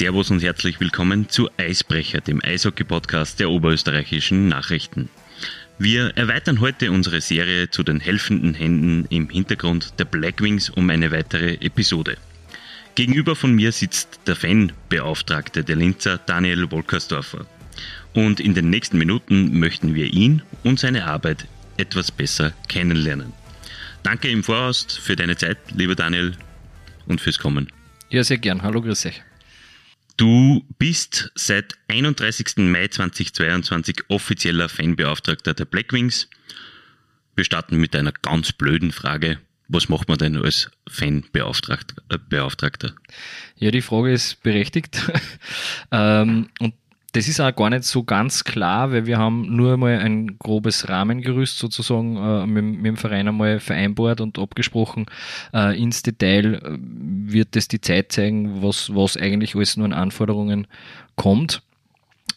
Servus und herzlich willkommen zu Eisbrecher, dem Eishockey-Podcast der oberösterreichischen Nachrichten. Wir erweitern heute unsere Serie zu den helfenden Händen im Hintergrund der Blackwings um eine weitere Episode. Gegenüber von mir sitzt der Fanbeauftragte der Linzer, Daniel Wolkersdorfer. Und in den nächsten Minuten möchten wir ihn und seine Arbeit etwas besser kennenlernen. Danke im Voraus für deine Zeit, lieber Daniel, und fürs Kommen. Ja, sehr gern. Hallo, grüß euch. Du bist seit 31. Mai 2022 offizieller Fanbeauftragter der Blackwings. Wir starten mit einer ganz blöden Frage. Was macht man denn als Fanbeauftragter? Ja, die Frage ist berechtigt. ähm, und das ist auch gar nicht so ganz klar, weil wir haben nur einmal ein grobes Rahmengerüst sozusagen äh, mit, mit, dem Verein einmal vereinbart und abgesprochen. Äh, ins Detail äh, wird es die Zeit zeigen, was, was eigentlich alles nur an Anforderungen kommt.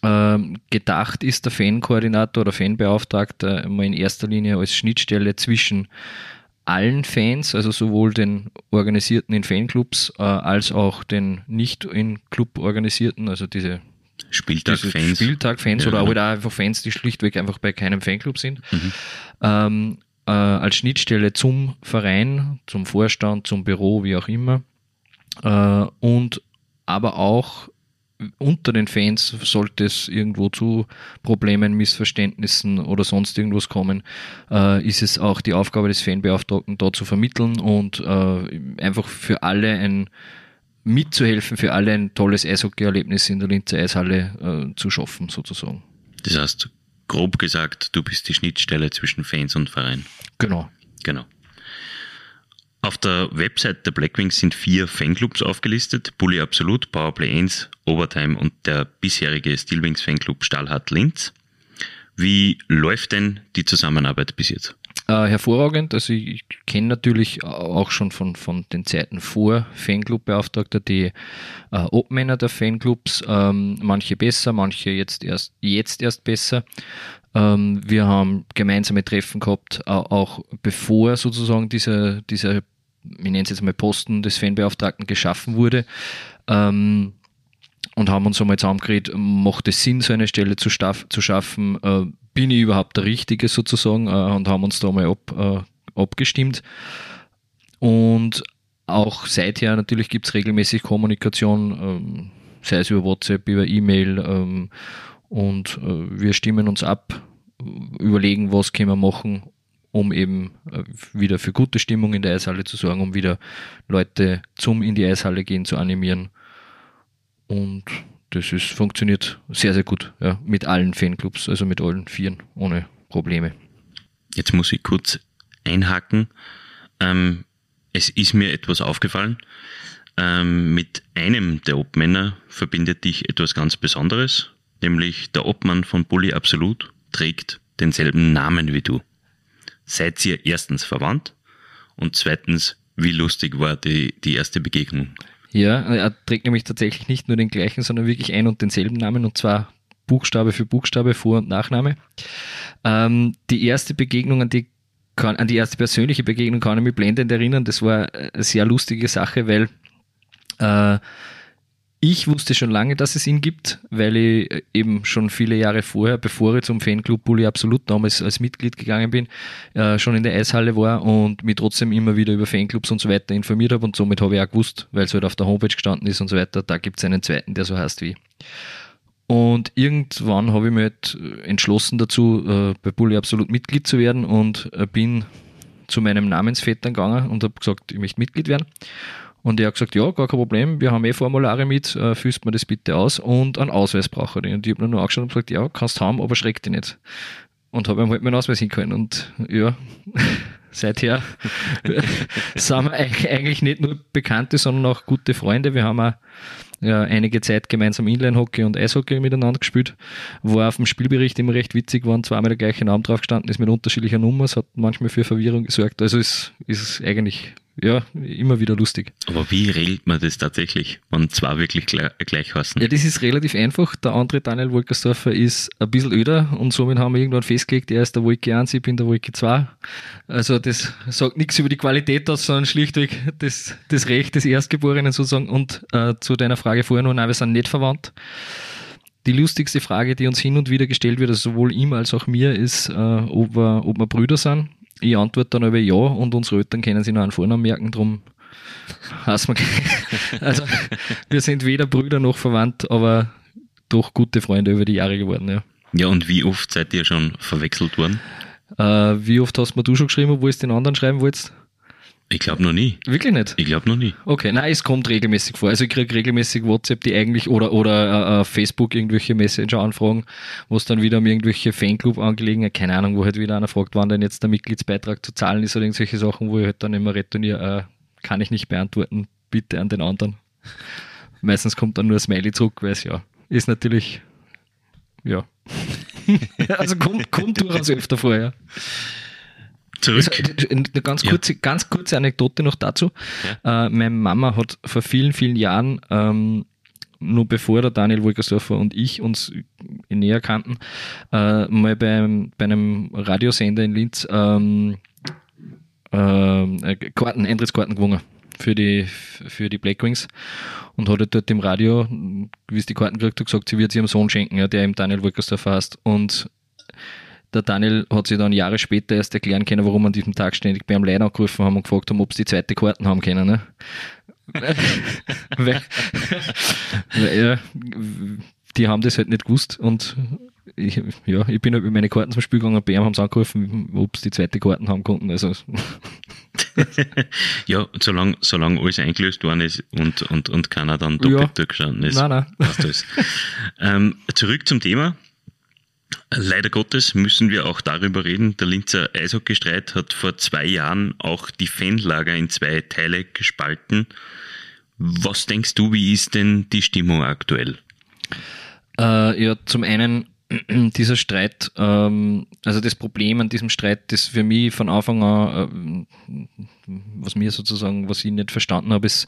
Ähm, gedacht ist der Fankoordinator oder Fanbeauftragter mal in erster Linie als Schnittstelle zwischen allen Fans, also sowohl den organisierten in Fanclubs äh, als auch den nicht in Club organisierten, also diese Spieltag-Fans. Spieltag-Fans ja, oder genau. auch einfach Fans, die schlichtweg einfach bei keinem Fanclub sind. Mhm. Ähm, äh, als Schnittstelle zum Verein, zum Vorstand, zum Büro, wie auch immer. Äh, und aber auch unter den Fans sollte es irgendwo zu Problemen, Missverständnissen oder sonst irgendwas kommen, äh, ist es auch die Aufgabe des Fanbeauftragten, da zu vermitteln und äh, einfach für alle ein mitzuhelfen, für alle ein tolles Eishockey-Erlebnis in der Linzer Eishalle äh, zu schaffen, sozusagen. Das heißt, grob gesagt, du bist die Schnittstelle zwischen Fans und Verein. Genau. Genau. Auf der Website der Blackwings sind vier Fanclubs aufgelistet: Bully Absolut, Powerplay 1, Overtime und der bisherige Steelwings Fanclub Stahlhardt Linz. Wie läuft denn die Zusammenarbeit bis jetzt? Äh, hervorragend. Also ich, ich kenne natürlich auch schon von, von den Zeiten vor Fanclub-Beauftragter die äh, Obmänner der Fanclubs, ähm, manche besser, manche jetzt erst, jetzt erst besser. Ähm, wir haben gemeinsame Treffen gehabt, auch bevor sozusagen dieser, dieser ich nenne es jetzt mal Posten des Fanbeauftragten geschaffen wurde. Ähm, und haben uns einmal zusammengeredet, macht es Sinn, so eine Stelle zu, zu schaffen? Äh, bin ich überhaupt der Richtige sozusagen? Äh, und haben uns da mal ab, äh, abgestimmt. Und auch seither natürlich gibt es regelmäßig Kommunikation, ähm, sei es über WhatsApp, über E-Mail ähm, und äh, wir stimmen uns ab, überlegen, was können wir machen, um eben äh, wieder für gute Stimmung in der Eishalle zu sorgen, um wieder Leute zum in die Eishalle gehen zu animieren und das ist, funktioniert sehr, sehr gut ja, mit allen Fanclubs, also mit allen Vieren, ohne Probleme. Jetzt muss ich kurz einhaken. Ähm, es ist mir etwas aufgefallen. Ähm, mit einem der Obmänner verbindet dich etwas ganz Besonderes, nämlich der Obmann von Bully Absolut trägt denselben Namen wie du. Seid ihr erstens verwandt und zweitens, wie lustig war die, die erste Begegnung? Ja, er trägt nämlich tatsächlich nicht nur den gleichen, sondern wirklich ein und denselben Namen und zwar Buchstabe für Buchstabe, Vor- und Nachname. Ähm, die erste Begegnung, an die, an die erste persönliche Begegnung kann ich mich blendend erinnern. Das war eine sehr lustige Sache, weil äh, ich wusste schon lange, dass es ihn gibt, weil ich äh, eben schon viele Jahre vorher, bevor ich zum Fanclub Bully Absolut damals als Mitglied gegangen bin, äh, schon in der Eishalle war und mich trotzdem immer wieder über Fanclubs und so weiter informiert habe und somit habe ich auch gewusst, weil es halt auf der Homepage gestanden ist und so weiter, da gibt es einen zweiten, der so heißt wie. Und irgendwann habe ich mich halt entschlossen dazu, äh, bei Bully Absolut Mitglied zu werden und bin zu meinem Namensvetter gegangen und habe gesagt, ich möchte Mitglied werden. Und er hat gesagt, ja, gar kein Problem, wir haben eh Formulare mit, äh, füllst mir das bitte aus und einen Ausweis brauche ich. Und ich habe nur angeschaut und gesagt, ja, kannst haben, aber schreck dich nicht. Und habe ihm halt meinen Ausweis hingehalten. Und ja, seither sind wir eigentlich nicht nur Bekannte, sondern auch gute Freunde. Wir haben auch ja, einige Zeit gemeinsam Inline-Hockey und Eishockey miteinander gespielt. War auf dem Spielbericht immer recht witzig, waren zweimal der gleiche Name drauf gestanden, ist mit unterschiedlicher Nummer, es hat manchmal für Verwirrung gesorgt. Also es ist eigentlich ja, immer wieder lustig. Aber wie regelt man das tatsächlich, wenn zwei wirklich gleich, gleich heißen? Ja, das ist relativ einfach. Der andere Daniel Wolkersdorfer ist ein bisschen öder und somit haben wir irgendwann festgelegt, er ist der Wolke 1, ich bin der Wolke 2. Also das sagt nichts über die Qualität aus, sondern schlichtweg das, das Recht des Erstgeborenen sozusagen. Und äh, zu deiner Frage vorher noch, nein, wir sind nicht verwandt. Die lustigste Frage, die uns hin und wieder gestellt wird, also sowohl ihm als auch mir, ist, äh, ob, wir, ob wir Brüder sind ich antworte dann aber ja und unsere Eltern können sich noch einen Vornamen merken, drum hassen wir Also wir sind weder Brüder noch verwandt, aber doch gute Freunde über die Jahre geworden, ja. Ja, und wie oft seid ihr schon verwechselt worden? Äh, wie oft hast mir du schon geschrieben, obwohl du es den anderen schreiben wolltest? Ich glaube noch nie. Wirklich nicht? Ich glaube noch nie. Okay, nein, es kommt regelmäßig vor. Also ich kriege regelmäßig WhatsApp, die eigentlich oder oder äh, äh Facebook irgendwelche Messenger-Anfragen, wo es dann wieder um irgendwelche Fanclub-Angelegenheiten, keine Ahnung, wo halt wieder einer fragt, wann denn jetzt der Mitgliedsbeitrag zu zahlen ist oder irgendwelche Sachen, wo ich halt dann immer retourniere, äh, kann ich nicht beantworten, bitte an den anderen. Meistens kommt dann nur ein Smiley zurück, weil es ja ist natürlich, ja. also kommt, kommt durchaus öfter vor, ja zurück. Eine ganz kurze, ja. ganz kurze Anekdote noch dazu. Ja. Äh, meine Mama hat vor vielen, vielen Jahren, ähm, nur bevor der Daniel Wolkersdorfer und ich uns näher kannten, äh, mal beim, bei einem Radiosender in Linz ähm, äh, Karten, Eintrittskarten gewonnen für die, für die Blackwings und hat halt dort im Radio, wie es die Karten gekriegt hat, gesagt, sie wird sie ihrem Sohn schenken, ja, der im Daniel Wolkersdorfer heißt. Und der Daniel hat sich dann Jahre später erst erklären können, warum wir an diesem Tag ständig beim Lein angerufen haben und gefragt haben, ob sie die zweite Karten haben können. Ne? weil, weil, ja, die haben das halt nicht gewusst und ich, ja, ich bin halt mit meinen Karten zum Spiel gegangen und bei ihm haben sie angerufen, ob sie die zweite Karten haben konnten. Also. ja, solange, solange alles eingelöst worden ist und, und, und keiner dann doppelt ja. durchgestanden ist. Nein, nein. Ähm, zurück zum Thema. Leider Gottes müssen wir auch darüber reden. Der Linzer Eishockeystreit hat vor zwei Jahren auch die Fanlager in zwei Teile gespalten. Was denkst du, wie ist denn die Stimmung aktuell? Äh, ja, zum einen dieser Streit, ähm, also das Problem an diesem Streit, das für mich von Anfang an, äh, was mir sozusagen, was ich nicht verstanden habe, ist,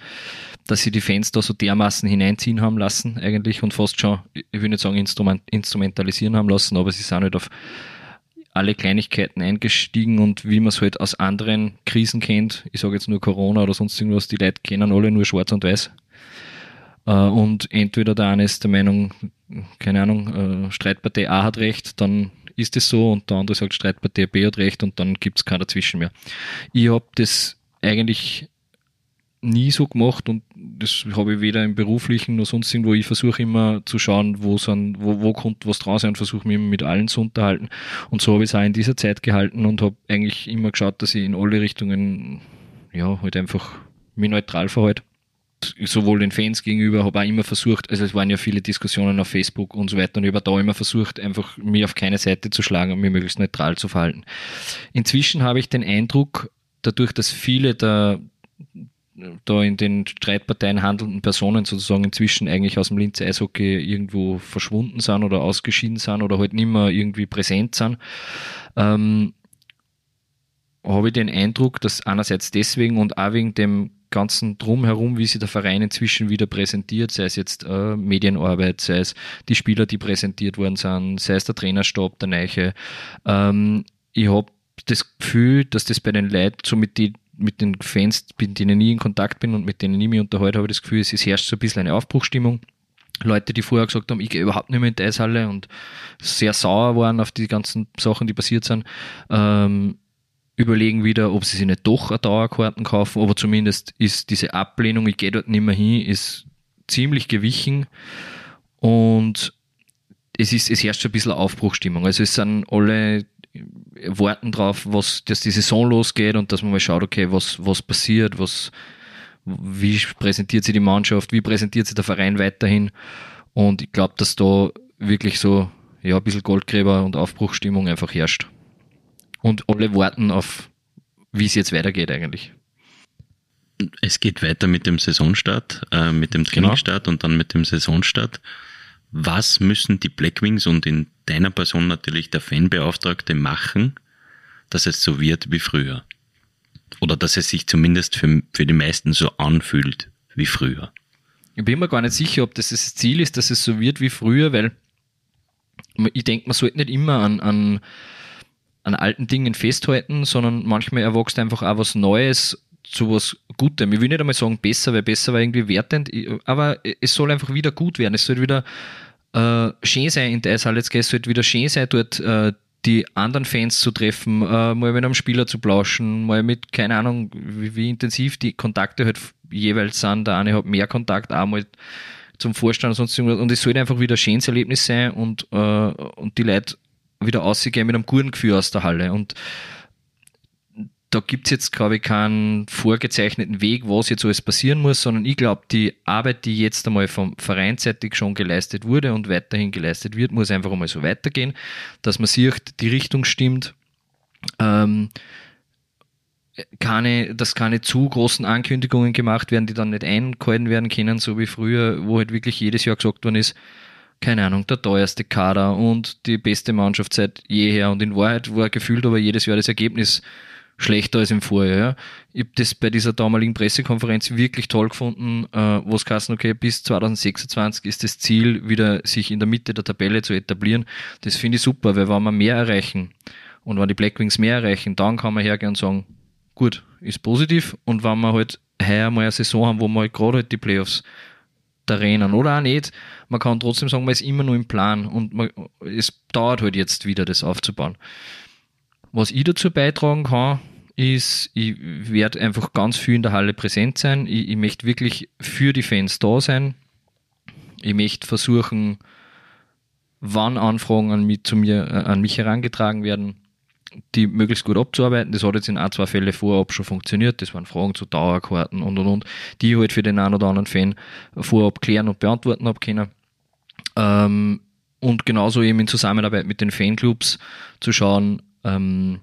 dass sie die Fans da so dermaßen hineinziehen haben lassen eigentlich und fast schon, ich will nicht sagen instrument, instrumentalisieren haben lassen, aber sie sind halt auf alle Kleinigkeiten eingestiegen und wie man es halt aus anderen Krisen kennt, ich sage jetzt nur Corona oder sonst irgendwas, die Leute kennen alle nur schwarz und weiß. Äh, und entweder der eine ist der Meinung, keine Ahnung, äh, Streitpartei A hat recht, dann ist es so und der andere sagt Streitpartei B hat recht und dann gibt es kein dazwischen mehr. Ich habe das eigentlich nie so gemacht und das habe ich weder im beruflichen noch sonst irgendwo. Ich versuche immer zu schauen, wo, sind, wo, wo kommt was draus und versuche mich mit allen zu unterhalten. Und so habe ich es auch in dieser Zeit gehalten und habe eigentlich immer geschaut, dass ich in alle Richtungen ja halt einfach mich neutral verhalte. Sowohl den Fans gegenüber, habe auch immer versucht, also es waren ja viele Diskussionen auf Facebook und so weiter und ich habe da immer versucht, einfach mich auf keine Seite zu schlagen und mich möglichst neutral zu verhalten. Inzwischen habe ich den Eindruck, dadurch, dass viele der da in den Streitparteien handelnden Personen sozusagen inzwischen eigentlich aus dem Linzer Eishockey irgendwo verschwunden sind oder ausgeschieden sind oder halt nicht mehr irgendwie präsent sind, ähm, habe ich den Eindruck, dass einerseits deswegen und auch wegen dem ganzen Drumherum, wie sich der Verein inzwischen wieder präsentiert, sei es jetzt äh, Medienarbeit, sei es die Spieler, die präsentiert worden sind, sei es der Trainerstab, der Neiche. Ähm, ich habe das Gefühl, dass das bei den Leuten, so mit die mit den Fans, mit denen ich in Kontakt bin und mit denen ich mich unterhalte, habe ich das Gefühl, es herrscht so ein bisschen eine Aufbruchstimmung. Leute, die vorher gesagt haben, ich gehe überhaupt nicht mehr in die Eishalle und sehr sauer waren auf die ganzen Sachen, die passiert sind, ähm, überlegen wieder, ob sie sich nicht doch eine Dauerkarten kaufen, aber zumindest ist diese Ablehnung, ich gehe dort nicht mehr hin, ist ziemlich gewichen und es ist, es herrscht ein bisschen Aufbruchstimmung. Also es sind alle warten drauf, was, dass die Saison losgeht und dass man mal schaut, okay, was, was passiert, was, wie präsentiert sich die Mannschaft, wie präsentiert sich der Verein weiterhin. Und ich glaube, dass da wirklich so, ja, ein bisschen Goldgräber und Aufbruchstimmung einfach herrscht. Und alle warten auf, wie es jetzt weitergeht eigentlich. Es geht weiter mit dem Saisonstart, äh, mit dem. Trainingsstart genau. und dann mit dem Saisonstart. Was müssen die Blackwings und in deiner Person natürlich der Fanbeauftragte machen, dass es so wird wie früher? Oder dass es sich zumindest für, für die meisten so anfühlt wie früher. Ich bin mir gar nicht sicher, ob das das Ziel ist, dass es so wird wie früher, weil ich denke, man sollte nicht immer an, an, an alten Dingen festhalten, sondern manchmal erwächst einfach auch was Neues zu was Gutem. Ich will nicht einmal sagen besser, weil besser war irgendwie wertend, aber es soll einfach wieder gut werden. Es soll wieder äh, schön sein in der Eishalle. Es soll wieder schön sein, dort äh, die anderen Fans zu treffen, äh, mal mit einem Spieler zu plauschen, mal mit, keine Ahnung, wie, wie intensiv die Kontakte halt jeweils sind. Der eine hat mehr Kontakt, auch mal zum Vorstand und sonst irgendwas. Und es sollte einfach wieder ein schönes Erlebnis sein und, äh, und die Leute wieder ausgehen mit einem guten Gefühl aus der Halle. Und da gibt es jetzt, glaube ich, keinen vorgezeichneten Weg, was jetzt alles passieren muss, sondern ich glaube, die Arbeit, die jetzt einmal vom Vereinsseitig schon geleistet wurde und weiterhin geleistet wird, muss einfach einmal so weitergehen, dass man sieht, die Richtung stimmt. Ähm, keine, dass keine zu großen Ankündigungen gemacht werden, die dann nicht eingehalten werden können, so wie früher, wo halt wirklich jedes Jahr gesagt worden ist, keine Ahnung, der teuerste Kader und die beste Mannschaft seit jeher. Und in Wahrheit war gefühlt aber jedes Jahr das Ergebnis schlechter als im Vorjahr. Ja. Ich habe das bei dieser damaligen Pressekonferenz wirklich toll gefunden, äh, wo es heißt, okay, bis 2026 ist das Ziel, wieder sich in der Mitte der Tabelle zu etablieren. Das finde ich super, weil wenn wir mehr erreichen und wenn die Blackwings mehr erreichen, dann kann man hergehen und sagen, gut, ist positiv und wenn wir halt heuer mal eine Saison haben, wo wir halt gerade halt die Playoffs da rennen oder auch nicht, man kann trotzdem sagen, man ist immer nur im Plan und man, es dauert halt jetzt wieder, das aufzubauen. Was ich dazu beitragen kann, ist, ich werde einfach ganz viel in der Halle präsent sein. Ich, ich möchte wirklich für die Fans da sein. Ich möchte versuchen, wann Anfragen an mich, zu mir, äh, an mich herangetragen werden, die möglichst gut abzuarbeiten. Das hat jetzt in ein, zwei Fällen vorab schon funktioniert. Das waren Fragen zu Dauerkarten und und und, die ich halt für den einen oder anderen Fan vorab klären und beantworten habe können. Ähm, und genauso eben in Zusammenarbeit mit den Fanclubs zu schauen, ähm,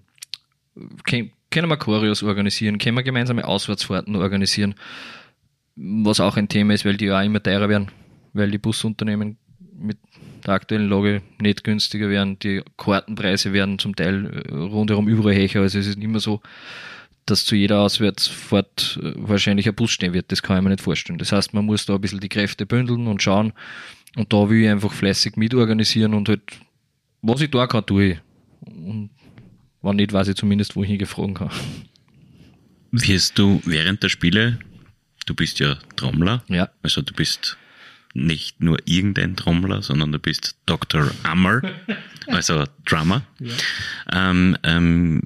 können wir Choreos organisieren, können wir gemeinsame Auswärtsfahrten organisieren, was auch ein Thema ist, weil die ja immer teurer werden, weil die Busunternehmen mit der aktuellen Lage nicht günstiger werden, die Kartenpreise werden zum Teil äh, rundherum überall höher, also es ist nicht mehr so, dass zu jeder Auswärtsfahrt äh, wahrscheinlich ein Bus stehen wird, das kann ich mir nicht vorstellen. Das heißt, man muss da ein bisschen die Kräfte bündeln und schauen. Und da will ich einfach fleißig mitorganisieren und halt, was ich da kann, tue ich. Und wenn nicht, weiß ich zumindest, wo ich hingeflogen kann. Wirst du während der Spiele, du bist ja Trommler, ja. also du bist nicht nur irgendein Trommler, sondern du bist Dr. Ammer, also Drummer. Ja. Ähm, ähm,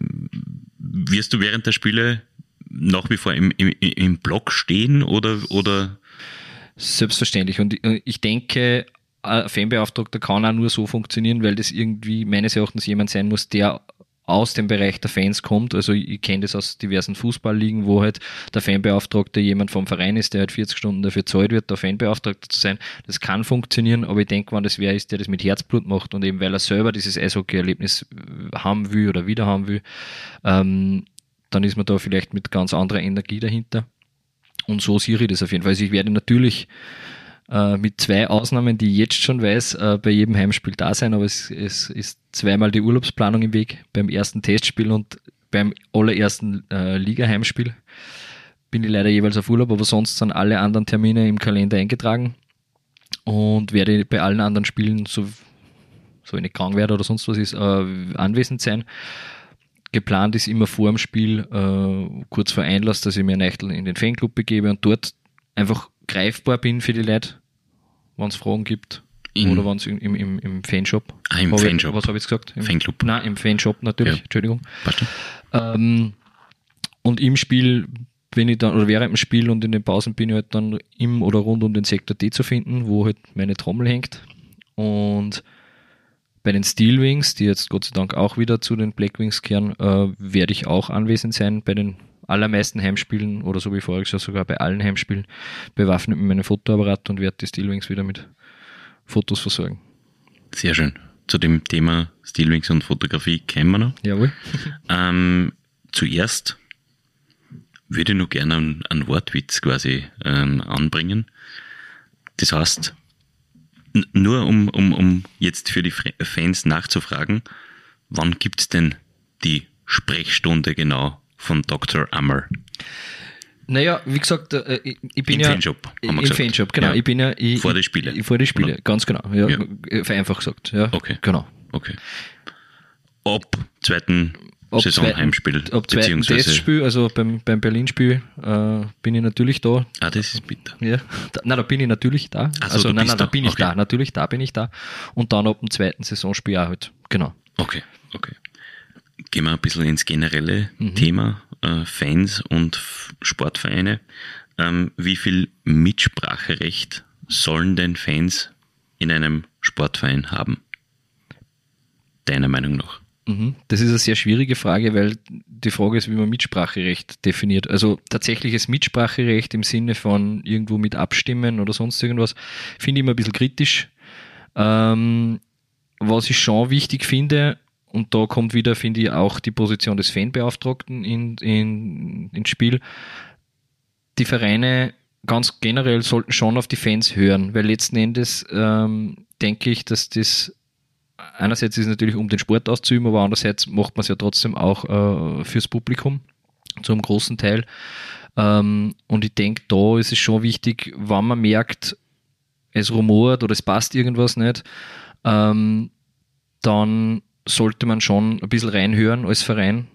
wirst du während der Spiele nach wie vor im, im, im Block stehen oder, oder? Selbstverständlich. Und ich denke, ein Fanbeauftragter kann auch nur so funktionieren, weil das irgendwie meines Erachtens jemand sein muss, der aus dem Bereich der Fans kommt. Also ich kenne das aus diversen Fußballligen, wo halt der Fanbeauftragte jemand vom Verein ist, der halt 40 Stunden dafür zahlt wird, der Fanbeauftragter zu sein. Das kann funktionieren, aber ich denke, wenn das wer ist, der das mit Herzblut macht und eben weil er selber dieses Eishockey-Erlebnis haben will oder wieder haben will, ähm, dann ist man da vielleicht mit ganz anderer Energie dahinter. Und so sehe ich das auf jeden Fall. Also ich werde natürlich äh, mit zwei Ausnahmen, die ich jetzt schon weiß, äh, bei jedem Heimspiel da sein, aber es, es ist zweimal die Urlaubsplanung im Weg, beim ersten Testspiel und beim allerersten äh, Liga-Heimspiel bin ich leider jeweils auf Urlaub, aber sonst sind alle anderen Termine im Kalender eingetragen und werde bei allen anderen Spielen, so, so wenn ich krank werde oder sonst was ist, äh, anwesend sein. Geplant ist immer vor dem Spiel, äh, kurz vor Einlass, dass ich mir Nächtel in den Fanclub begebe und dort einfach greifbar bin für die Leute, wenn es Fragen gibt. In oder wenn es im, im, im Fanshop. Ah, im Fanshop. was habe ich jetzt gesagt? Im, Fanclub. Nein, im Fanshop natürlich, ja. Entschuldigung. Ähm, und im Spiel bin ich dann, oder während dem Spiel und in den Pausen bin ich halt dann im oder rund um den Sektor D zu finden, wo halt meine Trommel hängt. Und bei den Steelwings, die jetzt Gott sei Dank auch wieder zu den Blackwings kehren, äh, werde ich auch anwesend sein bei den allermeisten Heimspielen oder so wie voriges Jahr sogar bei allen Heimspielen bewaffnet mit meinem Fotoapparat und werde die Steelwings wieder mit Fotos versorgen. Sehr schön. Zu dem Thema Steelwings und Fotografie kennen wir noch. Jawohl. ähm, zuerst würde ich noch gerne einen, einen Wortwitz quasi ähm, anbringen. Das heißt, nur um, um, um jetzt für die Fans nachzufragen, wann gibt es denn die Sprechstunde genau von Dr. Ammer? Naja, wie gesagt, äh, ich, ich bin Im ja. Fanshop, Im gesagt. Fanshop, genau. Ja. Ich bin ja. Ich, Vor die Spiele. Ich, vor die Spiele, Oder? ganz genau. Ja, Ja. äh, Vereinfacht gesagt. Ja, Okay. Genau. Okay. Ab zweiten Ab Saisonheimspiel, ab zweiten beziehungsweise. Testspiel, also beim, beim Berlin-Spiel, äh, bin ich natürlich da. Ah, das ist bitter. Ja, da, nein, da bin ich natürlich da. So, also nein, nein, da da. bin ich Okay. da. Natürlich, da bin ich da. Und dann ab dem zweiten Saisonspiel auch halt. Genau. Okay, okay. Gehen wir ein bisschen ins generelle Mhm. Thema äh, Fans und Sportvereine. Ähm, wie viel Mitspracherecht sollen denn Fans in einem Sportverein haben? Deiner Meinung nach? Mhm. Das ist eine sehr schwierige Frage, weil die Frage ist, wie man Mitspracherecht definiert. Also tatsächliches Mitspracherecht im Sinne von irgendwo mit abstimmen oder sonst irgendwas, finde ich immer ein bisschen kritisch. Ähm, was ich schon wichtig finde, und da kommt wieder, finde ich, auch die Position des Fanbeauftragten in, in, ins Spiel. Die Vereine ganz generell sollten schon auf die Fans hören, weil letzten Endes ähm, denke ich, dass das einerseits ist natürlich, um den Sport auszuüben, aber andererseits macht man es ja trotzdem auch äh, fürs Publikum, zum großen Teil. Ähm, und ich denke, da ist es schon wichtig, wenn man merkt, es rumort oder es passt irgendwas nicht, ähm, dann sollte man schon ein bisschen reinhören als Verein.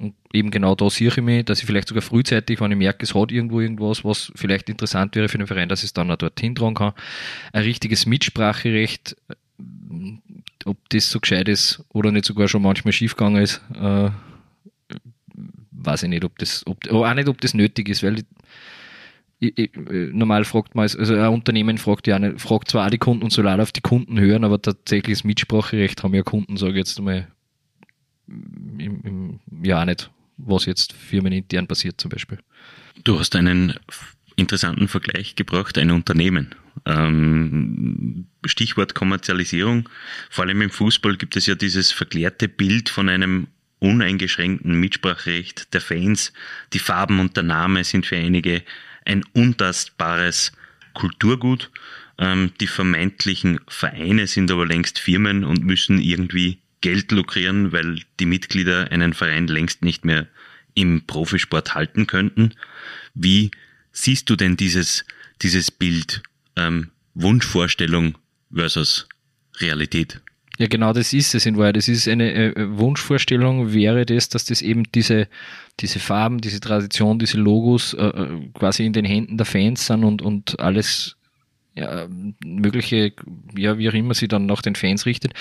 Und eben genau da sehe ich mich, dass ich vielleicht sogar frühzeitig, wenn ich merke, es hat irgendwo irgendwas, was vielleicht interessant wäre für den Verein, dass ich es dann auch dorthin tragen kann, ein richtiges Mitspracherecht ob das so gescheit ist oder nicht sogar schon manchmal schiefgegangen ist, äh, weiß ich nicht, ob das, ob, auch nicht, ob das nötig ist, weil ich, ich, äh, normal fragt man, es- also ein Unternehmen fragt ja nicht, fragt zwar auch die Kunden und soll auch auf die Kunden hören, aber tatsächliches Mitspracherecht haben ja Kunden, sage ich jetzt einmal, im, im, ja auch nicht, was jetzt firmenintern passiert zum Beispiel. Du hast einen interessanten Vergleich gebracht, ein Unternehmen. Ähm, Stichwort Kommerzialisierung. Vor allem im Fußball gibt es ja dieses verklärte Bild von einem uneingeschränkten Mitspracherecht der Fans. Die Farben und der Name sind für einige ein untastbares Kulturgut. Ähm, die vermeintlichen Vereine sind aber längst Firmen und müssen irgendwie Geld lukrieren, weil die Mitglieder einen Verein längst nicht mehr im Profisport halten könnten. Wie siehst du denn dieses, dieses Bild ähm, Wunschvorstellung versus Realität? Ja, genau das ist es in Wahrheit. Das ist eine äh, Wunschvorstellung, wäre das, dass das eben diese, diese Farben, diese Tradition, diese Logos äh, äh, quasi in den Händen der Fans sind und, und alles ja, mögliche, ja, wie auch immer sie dann nach den Fans richtet.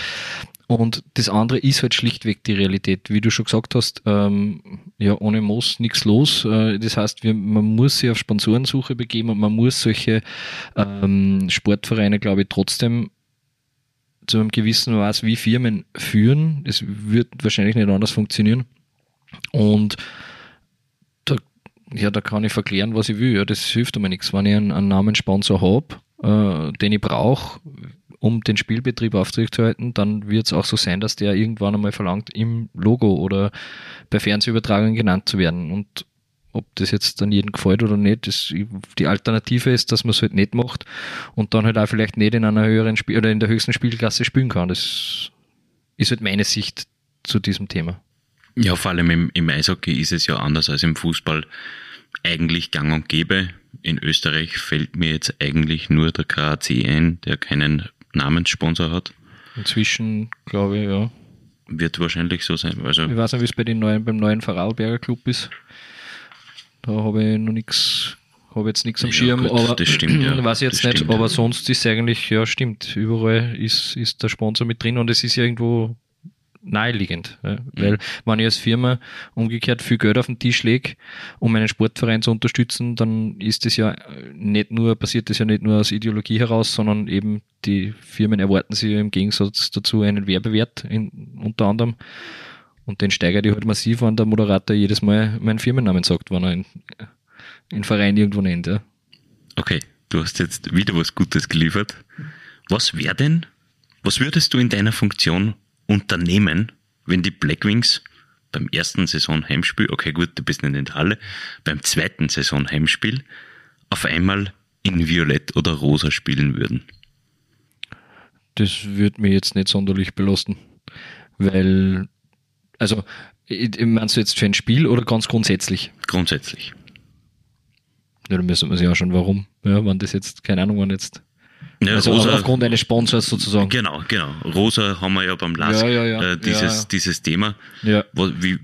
Und das andere ist halt schlichtweg die Realität. Wie du schon gesagt hast, ähm, ja, ohne Moos nichts los. Äh, das heißt, wir, man muss sich auf Sponsorensuche begeben und man muss solche ähm, Sportvereine, glaube ich, trotzdem zu einem gewissen Maß wie Firmen führen. Es wird wahrscheinlich nicht anders funktionieren. Und da, ja, da kann ich verklären, was ich will. Ja, das hilft mir nichts. Wenn ich einen, einen Namenssponsor habe, äh, den ich brauche, um den Spielbetrieb aufrechtzuerhalten, dann wird es auch so sein, dass der irgendwann einmal verlangt, im Logo oder bei Fernsehübertragungen genannt zu werden. Und ob das jetzt dann jedem gefällt oder nicht, das, die Alternative ist, dass man es halt nicht macht und dann halt auch vielleicht nicht in einer höheren Spiel oder in der höchsten Spielklasse spielen kann. Das ist halt meine Sicht zu diesem Thema. Ja, vor allem im, im Eishockey ist es ja anders als im Fußball eigentlich gang und gäbe. In Österreich fällt mir jetzt eigentlich nur der KAC ein, der keinen Namenssponsor hat. Inzwischen, glaube ich, ja. Wird wahrscheinlich so sein. Also Ich weiß nicht, wie es bei den neuen, beim neuen Vorarlberger Club ist. Da habe ich noch nichts, habe jetzt nichts am Ja, Schirm, gut, aber das stimmt, ja. weiß ich jetzt Das nicht. stimmt. Aber sonst ist eigentlich, ja, stimmt. Überall ist, ist der Sponsor mit drin und es ist irgendwo naheliegend. Ja. Mhm. Weil, wenn ich als Firma umgekehrt viel Geld auf den Tisch lege, um einen Sportverein zu unterstützen, dann ist das ja nicht nur, passiert das ja nicht nur aus Ideologie heraus, sondern eben die Firmen erwarten sich im Gegensatz dazu einen Werbewert in, unter anderem. Und den steigert die halt massiv, wenn der Moderator jedes Mal meinen Firmennamen sagt, wenn er einen, einen Verein irgendwo nennt. Ja. Okay, du hast jetzt wieder was Gutes geliefert. Was wäre denn, was würdest du in deiner Funktion unternehmen, wenn die Blackwings beim ersten Saisonheimspiel, okay gut, du bist nicht in der Halle, beim zweiten Saisonheimspiel auf einmal in Violett oder Rosa spielen würden? Das würde mich jetzt nicht sonderlich belasten, weil, also Meinst du jetzt für ein Spiel oder ganz grundsätzlich? Grundsätzlich. Ja, dann müssen wir sich ja schon, warum. Ja, wann das jetzt, keine Ahnung, wann jetzt. Ja, also Rosa, aufgrund eines Sponsors sozusagen. Genau, genau. Rosa haben wir ja beim LASK, Ja, ja, ja. Äh, dieses, dieses Thema. Was, wie,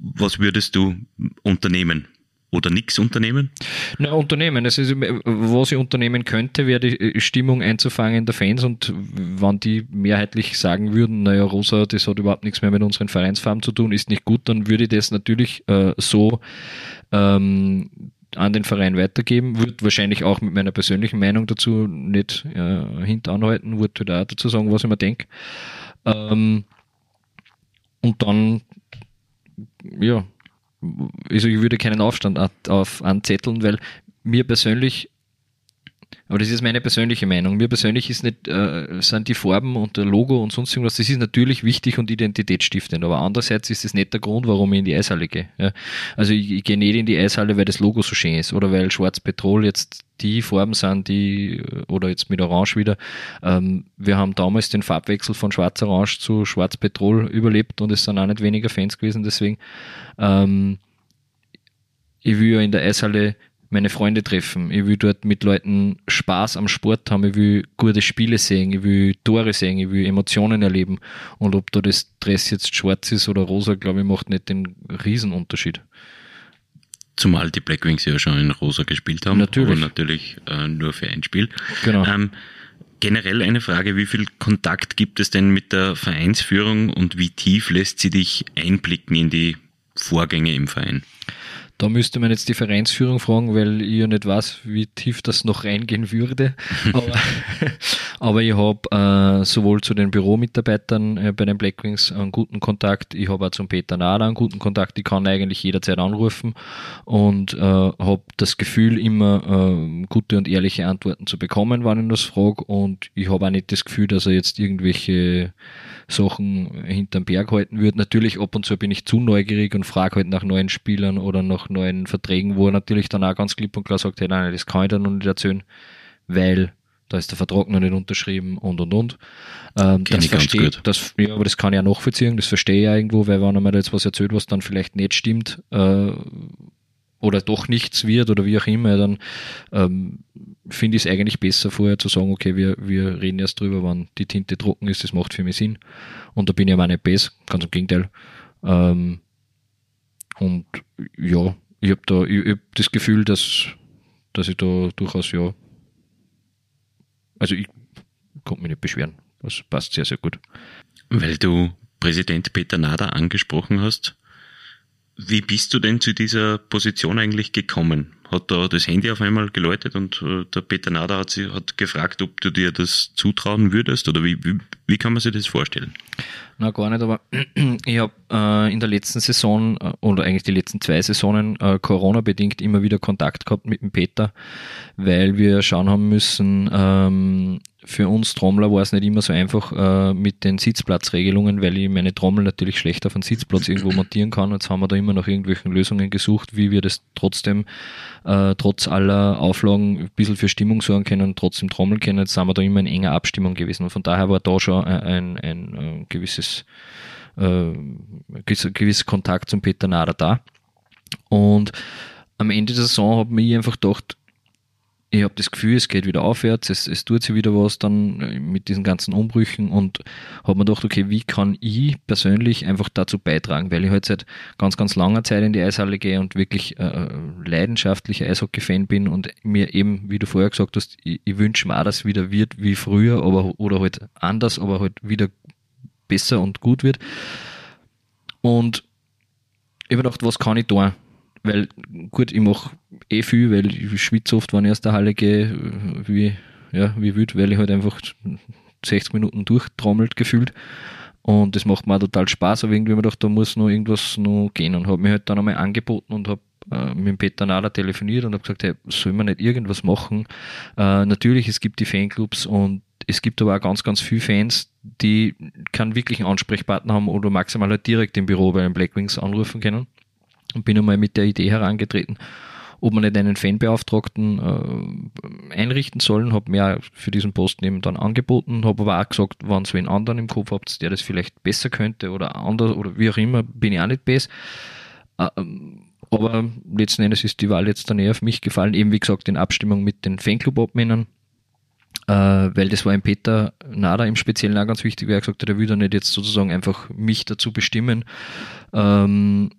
was würdest du unternehmen? Oder nichts unternehmen? Na, Unternehmen. Ist, was ich unternehmen könnte, wäre die äh, Stimmung einzufangen der Fans und wenn die mehrheitlich sagen würden, naja, Rosa, das hat überhaupt nichts mehr mit unseren Vereinsfarben zu tun, ist nicht gut, dann würde ich das natürlich äh, so ähm, an den Verein weitergeben, würde wahrscheinlich auch mit meiner persönlichen Meinung dazu nicht äh, hintanhalten, würde da auch dazu sagen, was ich mir denke. Ähm, und dann, ja, also ich würde keinen Aufstand auf anzetteln, weil mir persönlich, aber das ist meine persönliche Meinung, mir persönlich ist nicht, äh, sind die Farben und der Logo und sonst irgendwas, das ist natürlich wichtig und identitätsstiftend, aber andererseits ist das nicht der Grund, warum ich in die Eishalle gehe. Ja. Also ich, ich gehe nicht in die Eishalle, weil das Logo so schön ist oder weil Schwarz Petrol jetzt die Farben sind, die, oder jetzt mit Orange wieder, ähm, wir haben damals den Farbwechsel von Schwarz-Orange zu Schwarz-Petrol überlebt und es sind auch nicht weniger Fans gewesen, deswegen ähm, ich will ja in der Eishalle meine Freunde treffen. Ich will dort mit Leuten Spaß am Sport haben. Ich will gute Spiele sehen. Ich will Tore sehen. Ich will Emotionen erleben. Und ob da das Dress jetzt schwarz ist oder rosa, glaube ich, macht nicht den Riesenunterschied. Zumal die Black Wings ja schon in Rosa gespielt haben. Natürlich. Aber natürlich äh, nur für ein Spiel. Genau. Ähm, generell eine Frage, wie viel Kontakt gibt es denn mit der Vereinsführung und wie tief lässt sie dich einblicken in die Vorgänge im Verein? Da müsste man jetzt die Vereinsführung fragen, weil ich ja nicht weiß, wie tief das noch reingehen würde. Aber, aber ich habe äh, sowohl zu den Büromitarbeitern äh, bei den Blackwings einen guten Kontakt, ich habe auch zum Peter Nader einen guten Kontakt, ich kann eigentlich jederzeit anrufen und äh, habe das Gefühl, immer äh, gute und ehrliche Antworten zu bekommen, wenn ich das frage. Und ich habe auch nicht das Gefühl, dass er jetzt irgendwelche Sachen hinterm Berg halten würde. Natürlich ab und zu bin ich zu neugierig und frage halt nach neuen Spielern oder nach neuen Verträgen, wo er natürlich dann auch ganz klipp und klar sagt, hey, nein, das kann ich dir noch nicht erzählen, weil da ist der Vertrag noch nicht unterschrieben und und und. Ähm, das verstehe das, ja, aber das kann ich ja nachvollziehen, das verstehe ich ja irgendwo, weil wenn er mir da jetzt was erzählt, was dann vielleicht nicht stimmt, äh, oder doch nichts wird oder wie auch immer, dann ähm, finde ich es eigentlich besser vorher zu sagen, okay, wir, wir reden erst drüber, wann die Tinte trocken ist, das macht für mich Sinn. Und da bin ich aber nicht besser, ganz im Gegenteil. Ähm, und ja, ich habe da ich, ich hab das Gefühl, dass, dass ich da durchaus ja, also ich konnte mich nicht beschweren. Das passt sehr, sehr gut. Weil du Präsident Peter Nader angesprochen hast, wie bist du denn zu dieser Position eigentlich gekommen? Hat da das Handy auf einmal geläutet und äh, der Peter Nader hat, sie, hat gefragt, ob du dir das zutrauen würdest oder wie, wie, wie kann man sich das vorstellen? Na, gar nicht, aber ich habe äh, in der letzten Saison äh, oder eigentlich die letzten zwei Saisonen äh, Corona-bedingt immer wieder Kontakt gehabt mit dem Peter, weil wir schauen haben müssen, ähm, für uns Trommler war es nicht immer so einfach äh, mit den Sitzplatzregelungen, weil ich meine Trommel natürlich schlecht auf einen Sitzplatz irgendwo montieren kann. Jetzt haben wir da immer nach irgendwelchen Lösungen gesucht, wie wir das trotzdem, äh, trotz aller Auflagen, ein bisschen für Stimmung sorgen können trotzdem trommeln können. Jetzt sind wir da immer in enger Abstimmung gewesen. Und von daher war da schon ein, ein, ein, ein gewisses, äh, gewisser Kontakt zum Peter Nader da. Und am Ende der Saison habe ich einfach gedacht, ich habe das Gefühl, es geht wieder aufwärts, es, es tut sich wieder was dann äh, mit diesen ganzen Umbrüchen und habe mir gedacht, okay, wie kann ich persönlich einfach dazu beitragen, weil ich halt seit ganz, ganz langer Zeit in die Eishalle gehe und wirklich äh, leidenschaftlicher Eishockey-Fan bin und mir eben, wie du vorher gesagt hast, ich, ich wünsche mir auch, dass es wieder wird wie früher, aber oder halt anders, aber halt wieder besser und gut wird. Und ich habe gedacht, was kann ich tun? Weil, gut, ich mache eh viel, weil ich schwitze oft, wenn ich aus der Halle gehe, wie, ja, wie wild, weil ich halt einfach 60 Minuten durchtrommelt gefühlt. Und das macht mir auch total Spaß, aber irgendwie habe ich gedacht, da muss noch irgendwas noch gehen und habe mir halt dann einmal angeboten und habe äh, mit Peter Nader telefoniert und habe gesagt, hey, soll man nicht irgendwas machen? Äh, natürlich, es gibt die Fanclubs und es gibt aber auch ganz, ganz viele Fans, die keinen wirklichen Ansprechpartner haben oder maximal halt direkt im Büro bei den Blackwings anrufen können und bin einmal mit der Idee herangetreten. ob wir nicht einen Fanbeauftragten äh, einrichten sollen. Habe mir für diesen Posten eben dann angeboten, habe aber auch gesagt, wenn ihr einen anderen im Kopf habt, der das vielleicht besser könnte oder anders oder wie auch immer, bin ich auch nicht besser. Ähm, aber letzten Endes ist die Wahl jetzt dann eher auf mich gefallen, eben wie gesagt in Abstimmung mit den Fanclub-Obmännern, äh, weil das war im Peter Nader im Speziellen auch ganz wichtig, weil er gesagt hat, er da nicht jetzt sozusagen einfach mich dazu bestimmen ähm,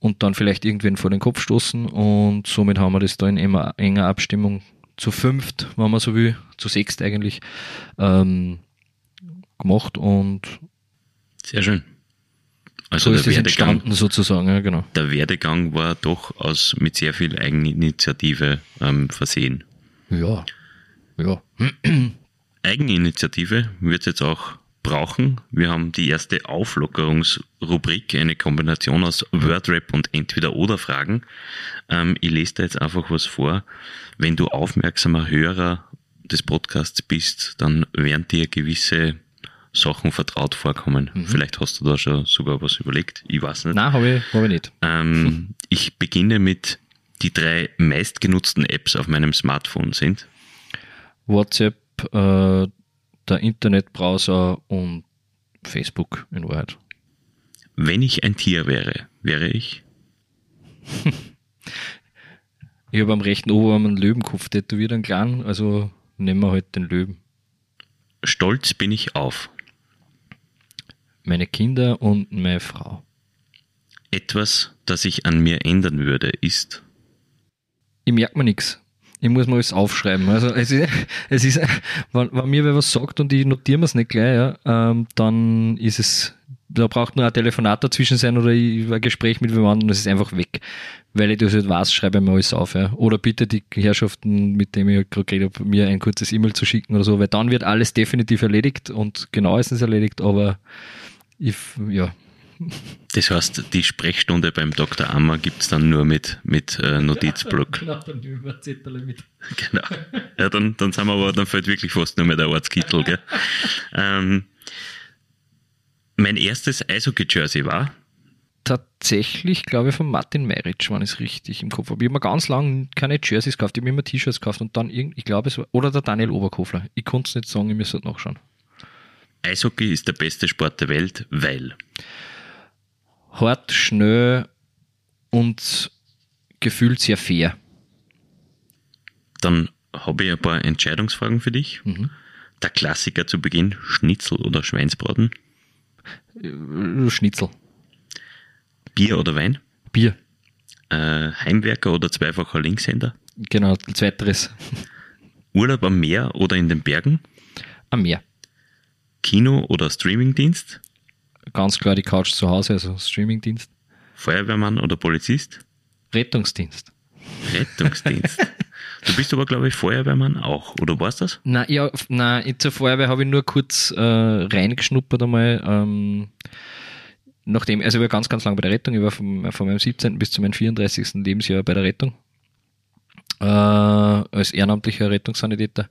und dann vielleicht irgendwen vor den Kopf stoßen und somit haben wir das da in enger, enger Abstimmung zu fünft, wenn man so will, zu sechst eigentlich, ähm, gemacht und sehr schön. Also so ist der Werdegang, sozusagen, ja, genau. Der Werdegang war doch aus, mit sehr viel Eigeninitiative ähm, versehen. Ja, ja. Eigeninitiative wird jetzt auch brauchen. Wir haben die erste Auflockerungsrubrik, eine Kombination aus Wordrap und Entweder-Oder-Fragen. Ähm, ich lese da jetzt einfach was vor. Wenn du aufmerksamer Hörer des Podcasts bist, dann werden dir gewisse Sachen vertraut vorkommen. Mhm. Vielleicht hast du da schon sogar was überlegt. Ich weiß nicht. Nein, habe ich, hab ich nicht. Ähm, ich beginne mit die drei meistgenutzten Apps auf meinem Smartphone sind. WhatsApp, äh, der Internetbrowser und Facebook in Wahrheit. Wenn ich ein Tier wäre, wäre ich? ich habe am rechten Oberarm einen Löwenkopf tätowiert, einen kleinen, also nehmen wir halt den Löwen. Stolz bin ich auf meine Kinder und meine Frau. Etwas, das ich an mir ändern würde, ist. Ich merke mir nichts. Ich muss mal alles aufschreiben. Also es ist, es ist wenn, wenn mir wer was sagt und ich notiere mir es nicht gleich, ja, ähm, dann ist es, da braucht nur ein Telefonat dazwischen sein oder ein Gespräch mit jemandem und es ist einfach weg. Weil ich das nicht weiß, schreibe ich mir alles auf. Ja. Oder bitte die Herrschaften, mit denen ich gerade geredet habe, mir ein kurzes E-Mail zu schicken oder so, weil dann wird alles definitiv erledigt und genauestens erledigt, aber ich, ja. Das heißt, die Sprechstunde beim Dr. Ammer gibt es dann nur mit, mit äh, Notizblock. genau, dann über Zettel mit. Genau. Ja, dann, dann sind wir aber, dann fällt wirklich fast nur mehr der Ortskittel, gell? ähm, mein erstes Eishockey-Jersey war? Tatsächlich, glaube ich, von Martin Meritsch, wenn ich es richtig im Kopf habe. Ich habe mir ganz lange keine Jerseys gekauft, ich habe mir immer T-Shirts gekauft und dann, ich glaube, es war, oder der Daniel Oberkofler. Ich konnte es nicht sagen, ich müsste halt nachschauen. Eishockey ist der beste Sport der Welt, weil hart, schnell und gefühlt sehr fair. Dann habe ich ein paar Entscheidungsfragen für dich. Mhm. Der Klassiker zu Beginn, Schnitzel oder Schweinsbraten? Äh, Schnitzel. Bier oder Wein? Bier. Äh, Heimwerker oder zweifacher Linkshänder? Genau, zweiteres. Urlaub am Meer oder in den Bergen? Am Meer. Kino oder Streamingdienst? Ganz klar die Couch zu Hause, also Streamingdienst. Feuerwehrmann oder Polizist? Rettungsdienst. Rettungsdienst. du bist aber, glaube ich, Feuerwehrmann auch, oder warst das? Nein, ja, nein, zur Feuerwehr habe ich nur kurz äh, reingeschnuppert einmal. Ähm, nachdem, also ich war ganz, ganz lang bei der Rettung. Ich war von, von meinem 17. bis zu meinem 34. Lebensjahr bei der Rettung. Äh, als ehrenamtlicher Rettungssanitäter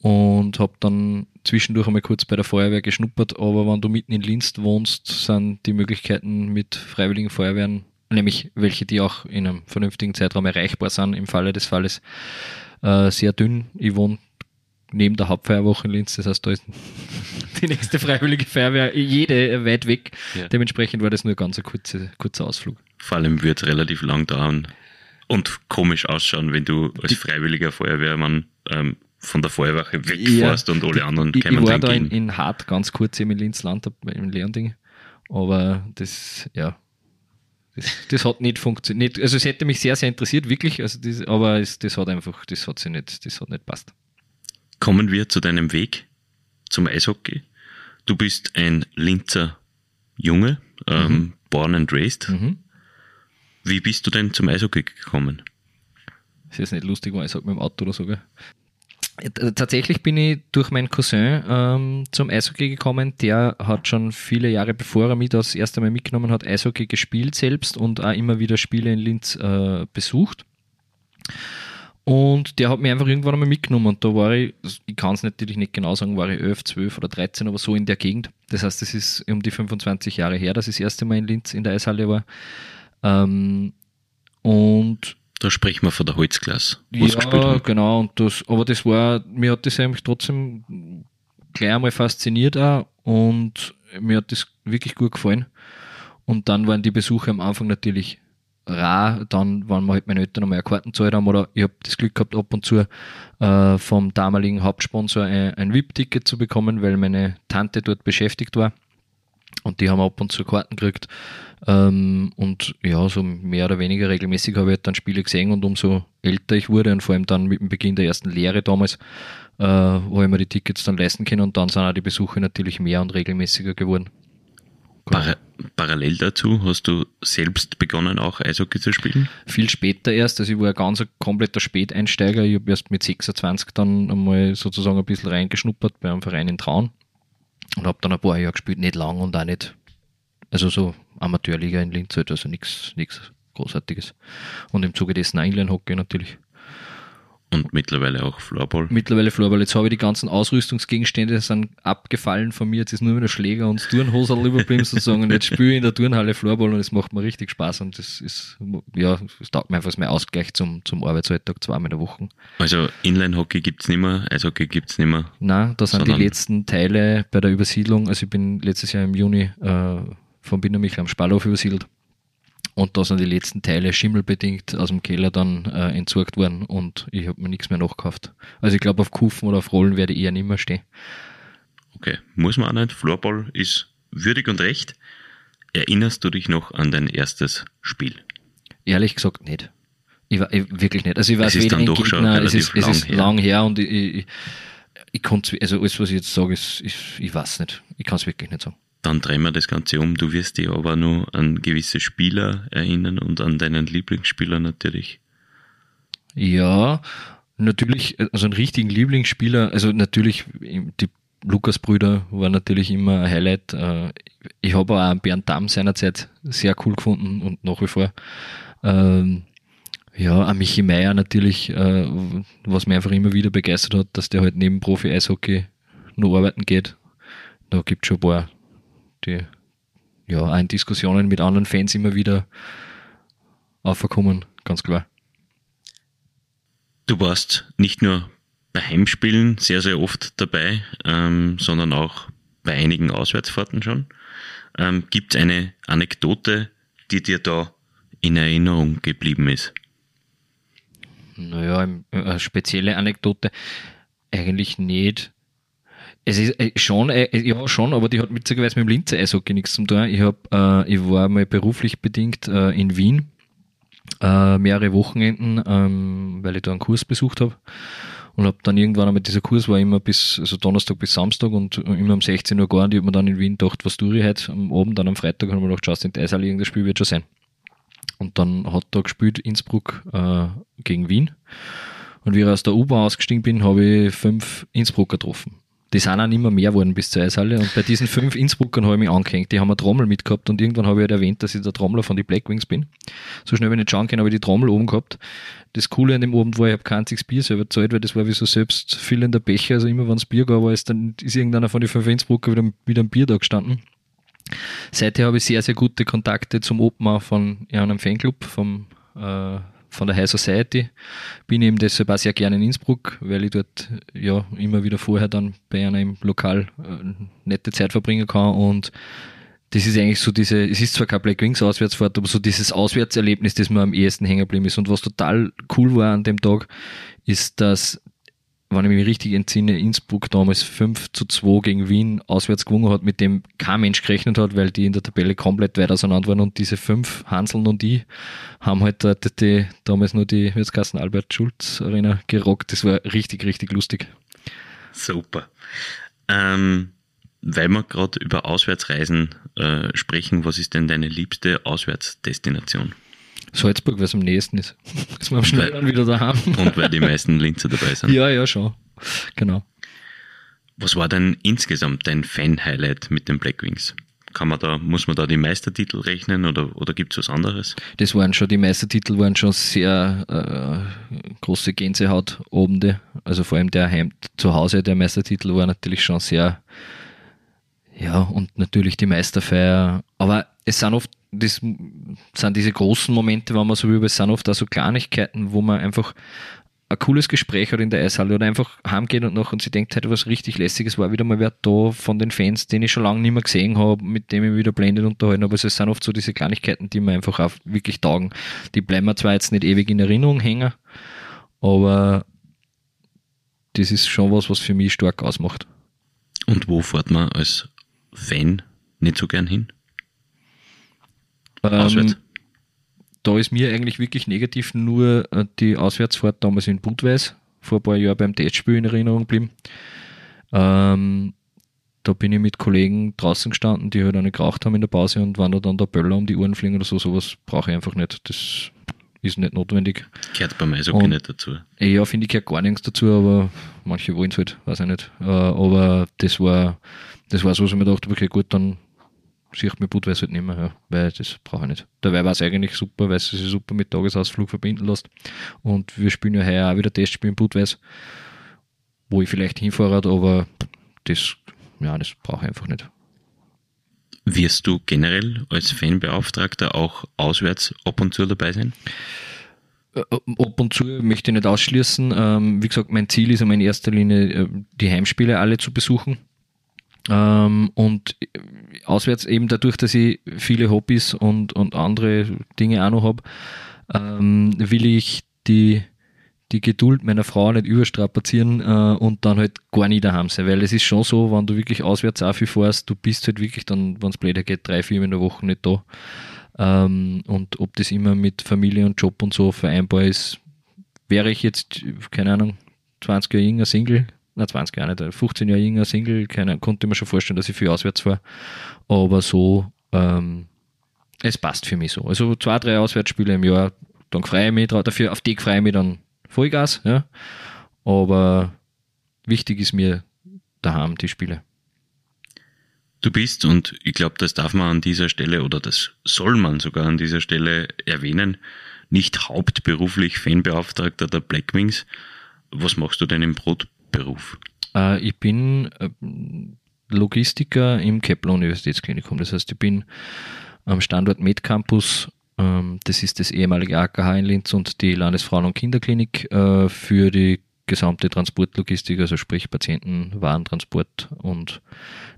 und habe dann zwischendurch einmal kurz bei der Feuerwehr geschnuppert, aber wenn du mitten in Linz wohnst, sind die Möglichkeiten mit freiwilligen Feuerwehren, nämlich welche, die auch in einem vernünftigen Zeitraum erreichbar sind, im Falle des Falles, äh, sehr dünn. Ich wohne neben der Hauptfeuerwoche in Linz, das heißt, da ist die nächste freiwillige Feuerwehr jede weit weg. Ja. Dementsprechend war das nur ganz ein kurzer, kurzer Ausflug. Vor allem wird es relativ lang dauern und komisch ausschauen, wenn du als freiwilliger Feuerwehrmann ähm, von der Feuerwache wegfährst ja, und alle anderen ich, kommen Ich war da in, in Hart ganz kurz im Linzland, im Leonding, aber das, ja, das, das, hat nicht funktioniert. Also es hätte mich sehr, sehr interessiert, wirklich, also das, aber es, das hat einfach, das hat sich nicht, das hat nicht passt. Kommen wir zu deinem Weg zum Eishockey. Du bist ein Linzer Junge, ähm, mhm. born and raised. Mhm. Wie bist du denn zum Eishockey gekommen? Das ist jetzt nicht lustig, weil ich sage mit dem Auto oder so, gell? Tatsächlich bin ich durch meinen Cousin ähm, zum Eishockey gekommen. Der hat schon viele Jahre bevor er mich das erste Mal mitgenommen hat, Eishockey gespielt selbst und auch immer wieder Spiele in Linz äh, besucht. Und der hat mich einfach irgendwann einmal mitgenommen und da war ich, ich kann es natürlich nicht genau sagen, war ich 11, 12 oder 13, aber so in der Gegend. Das heißt, das ist um die 25 Jahre her, dass ich das erste Mal in Linz in der Eishalle war. Ähm, und Da sprechen wir von der Holzklasse. Ja, genau. Und das, aber das war, mir hat das eigentlich trotzdem gleich einmal fasziniert auch und mir hat das wirklich gut gefallen. Und dann waren die Besuche am Anfang natürlich rar, dann, waren wir halt meine Eltern einmal Karten zahlt haben, oder ich habe das Glück gehabt, ab und zu äh, vom damaligen Hauptsponsor ein, ein VIP-Ticket zu bekommen, weil meine Tante dort beschäftigt war. Und die haben ab und zu Karten gekriegt. Ähm, und ja, so mehr oder weniger regelmäßig habe ich halt dann Spiele gesehen und umso älter ich wurde und vor allem dann mit dem Beginn der ersten Lehre damals, äh, wo ich mir die Tickets dann leisten können und dann sind auch die Besuche natürlich mehr und regelmäßiger geworden. Para parallel dazu hast du selbst begonnen, auch Eishockey zu spielen? Viel später erst, also ich war ein ganz kompletter Späteinsteiger. Ich habe erst mit 26 dann einmal sozusagen ein bisschen reingeschnuppert bei einem Verein in Traun und habe dann ein paar Jahre gespielt, nicht lang und auch nicht, also so Amateurliga in Linz halt, also nichts Großartiges. Und im Zuge dessen Inline-Hockey natürlich. Und mittlerweile auch Floorball. Mittlerweile Floorball. Jetzt habe ich die ganzen Ausrüstungsgegenstände sind abgefallen von mir. Jetzt ist nur mehr der Schläger und das Turnhosel überblieben sozusagen. Und jetzt spiele ich in der Turnhalle Floorball und es macht mir richtig Spaß. Und das ist, ja, es taugt mir einfach mein Ausgleich zum, zum Arbeitsalltag zweimal in der Woche. Also Inline-Hockey gibt es nicht mehr, Eishockey gibt es nicht mehr. Nein, da sind die letzten Teile bei der Übersiedlung. Also ich bin letztes Jahr im Juni äh, von Binnermichel am Spallhof übersiedelt. Und da sind die letzten Teile schimmelbedingt aus dem Keller dann äh, entsorgt worden und ich habe mir nichts mehr nachgekauft. Also ich glaube, auf Kufen oder auf Rollen werde ich eher nicht mehr stehen. Okay, muss man auch nicht. Floorball ist würdig und recht. Erinnerst du dich noch an dein erstes Spiel? Ehrlich gesagt nicht. Ich, ich wirklich nicht. Also ich weiß es ist dann doch Gegner, schon es ist, lang es ist her. lang her und ich, ich, ich konnte also alles, was ich jetzt sage, ist, ist ich weiß nicht. Ich kann es wirklich nicht sagen. Dann drehen wir das Ganze um. Du wirst dich aber nur an gewisse Spieler erinnern und an deinen Lieblingsspieler natürlich. Ja, natürlich, also einen richtigen Lieblingsspieler, also natürlich die Lukas-Brüder war natürlich immer ein Highlight. Äh, Ich habe auch Bernd Damm seinerzeit sehr cool gefunden und nach wie vor. Ähm, Ja, ein Michi Meier natürlich, äh, was mich einfach immer wieder begeistert hat, dass der halt neben Profi-Eishockey nur arbeiten geht. Da gibt es schon ein paar, die ja auch in Diskussionen mit anderen Fans immer wieder aufkommen, ganz klar. Du warst nicht nur bei Heimspielen sehr, sehr oft dabei, ähm, sondern auch bei einigen Auswärtsfahrten schon. Ähm, Gibt es eine Anekdote, die dir da in Erinnerung geblieben ist? Naja, im- äh, eine spezielle Anekdote eigentlich nicht. Es ist äh, schon, äh, ja schon, aber die hat witzigerweise mit dem Linzer Eishockey nichts zu tun. Ich, hab, äh, ich war mal beruflich bedingt äh, in Wien, äh, mehrere Wochenenden, ähm, weil ich da einen Kurs besucht habe. Und habe dann irgendwann einmal, dieser Kurs war immer bis, also Donnerstag bis Samstag und immer um 16 Uhr gegangen. Ich habe mir dann in Wien gedacht, was tue ich heute am Abend, dann am Freitag habe ich mir gedacht, schaust du in die Eishalle, irgendein Spiel wird schon sein. Und dann hat da gespielt Innsbruck äh, gegen Wien. Und wie ich aus der U-Bahn ausgestiegen bin, habe ich fünf Innsbrucker getroffen. Die sind auch nicht mehr geworden bis zur Eishalle. Und bei diesen fünf Innsbruckern habe ich mich angehängt. Die haben eine Trommel mitgehabt und irgendwann habe ich halt erwähnt, dass ich der Trommler von den Blackwings bin. So schnell, wenn ich nicht schauen kann, habe ich die Trommel oben gehabt. Das Coole an dem Abend war, ich habe kein einziges Bier selber gezahlt, weil das war wie so selbstfüllender Becher. Also immer, wenn es Bier gab, war dann, ist irgendeiner von den fünf Innsbrucker wieder, wieder ein Bier da gestanden. Seither habe ich sehr, sehr gute Kontakte zum Open von einem Fanclub vom, äh, von der High Society. Bin eben deshalb auch sehr gerne in Innsbruck, weil ich dort ja immer wieder vorher dann bei einer im Lokal äh, nette Zeit verbringen kann und das ist eigentlich so diese, es ist zwar kein Black Wings Auswärtsfahrt, aber so dieses Auswärtserlebnis, das mir am ehesten hängen geblieben ist. Und was total cool war an dem Tag, ist, dass wenn ich mich richtig entsinne, Innsbruck damals 5 zu 2 gegen Wien auswärts gewonnen hat, mit dem kein Mensch gerechnet hat, weil die in der Tabelle komplett weit auseinander waren und diese fünf, Hanseln und die, haben halt dort die, damals nur die, heißt Albert Schulz Arena gerockt. Das war richtig, richtig lustig. Super. Ähm, weil wir gerade über Auswärtsreisen äh, sprechen, was ist denn deine liebste Auswärtsdestination? Salzburg, was am nächsten ist. Ist man am schnelleren wieder daheim. Und weil die meisten Linzer dabei sind. Ja, ja, schon. Genau. Was war denn insgesamt dein Fan-Highlight mit den Blackwings? Kann man da, muss man da die Meistertitel rechnen oder, oder gibt es was anderes? Das waren schon, die Meistertitel waren schon sehr äh, große Gänsehaut-Obende. Also vor allem der Heim zu Hause, der Meistertitel war natürlich schon sehr, ja, und natürlich die Meisterfeier. Aber es sind oft, das sind diese großen Momente, wenn man so wie bei sind oft auch so Kleinigkeiten, wo man einfach ein cooles Gespräch hat in der Eishalle oder einfach heimgeht und noch und sie denkt, heute was richtig lässiges war wieder mal wer da von den Fans, den ich schon lange nicht mehr gesehen habe, mit dem ich wieder blendet unterhalten, aber es sind oft so diese Kleinigkeiten, die mir einfach auch wirklich taugen. Die bleiben mir zwar jetzt nicht ewig in Erinnerung hängen, aber das ist schon was, was für mich stark ausmacht. Und wo fährt man als Fan nicht so gern hin? Ähm, da ist mir eigentlich wirklich negativ nur äh, die Auswärtsfahrt damals in Budweis vor ein paar Jahren beim Testspiel in Erinnerung geblieben. Ähm, da bin ich mit Kollegen draußen gestanden, die halt nicht geraucht haben in der Pause und wenn da dann der Böller um die Ohren fliegen oder so, sowas brauche ich einfach nicht. Das ist nicht notwendig. Gehört beim Eishockey und, nicht dazu. Ja, finde ich gehört gar nichts dazu, aber manche wollen es halt, weiß ich nicht. Äh, aber das war, das war so, dass ich mir dachte, okay, gut, dann sieht mir Budweis halt nicht mehr, ja, weil das brauche ich nicht. Dabei war es eigentlich super, weil es sich super mit Tagesausflug verbinden lässt. Und wir spielen ja heuer auch wieder Testspiel in Budweis, wo ich vielleicht hinfahre, aber das, ja, das brauche ich einfach nicht. Wirst du generell als Fanbeauftragter auch auswärts ab und zu dabei sein? Äh, ab und zu möchte ich nicht ausschließen. Ähm, wie gesagt, mein Ziel ist in erster Linie, äh, die Heimspiele alle zu besuchen. Ähm, und auswärts eben dadurch, dass ich viele Hobbys und, und andere Dinge auch noch habe, ähm, will ich die, die Geduld meiner Frau nicht überstrapazieren äh, und dann halt gar nicht daheim sein. Weil es ist schon so, wenn du wirklich auswärts auch viel fährst, du bist halt wirklich dann, wenn es blöder geht, drei, vier in der Woche nicht da. Ähm, und ob das immer mit Familie und Job und so vereinbar ist, wäre ich jetzt, keine Ahnung, 20 Jahre jünger Single, na 20 Jahre nicht, 15 Jahre jünger Single, keine, konnte mir schon vorstellen, dass ich viel auswärts war. Aber so, ähm, es passt für mich so. Also zwei, drei Auswärtsspiele im Jahr, dann freue ich mich dafür, auf die freue ich mich dann Vollgas, ja. Aber wichtig ist mir daheim die Spiele. Du bist, und ich glaube, das darf man an dieser Stelle oder das soll man sogar an dieser Stelle erwähnen, nicht hauptberuflich Fanbeauftragter der Blackwings. Was machst du denn im Brot Beruf? Äh, ich bin äh, Logistiker im Kepler Universitätsklinikum. Das heißt, ich bin am Standort MedCampus. Ähm, das ist das ehemalige AKH in Linz und die Landesfrauen- und Kinderklinik äh, für die gesamte Transportlogistik, also sprich Patienten, Warentransport und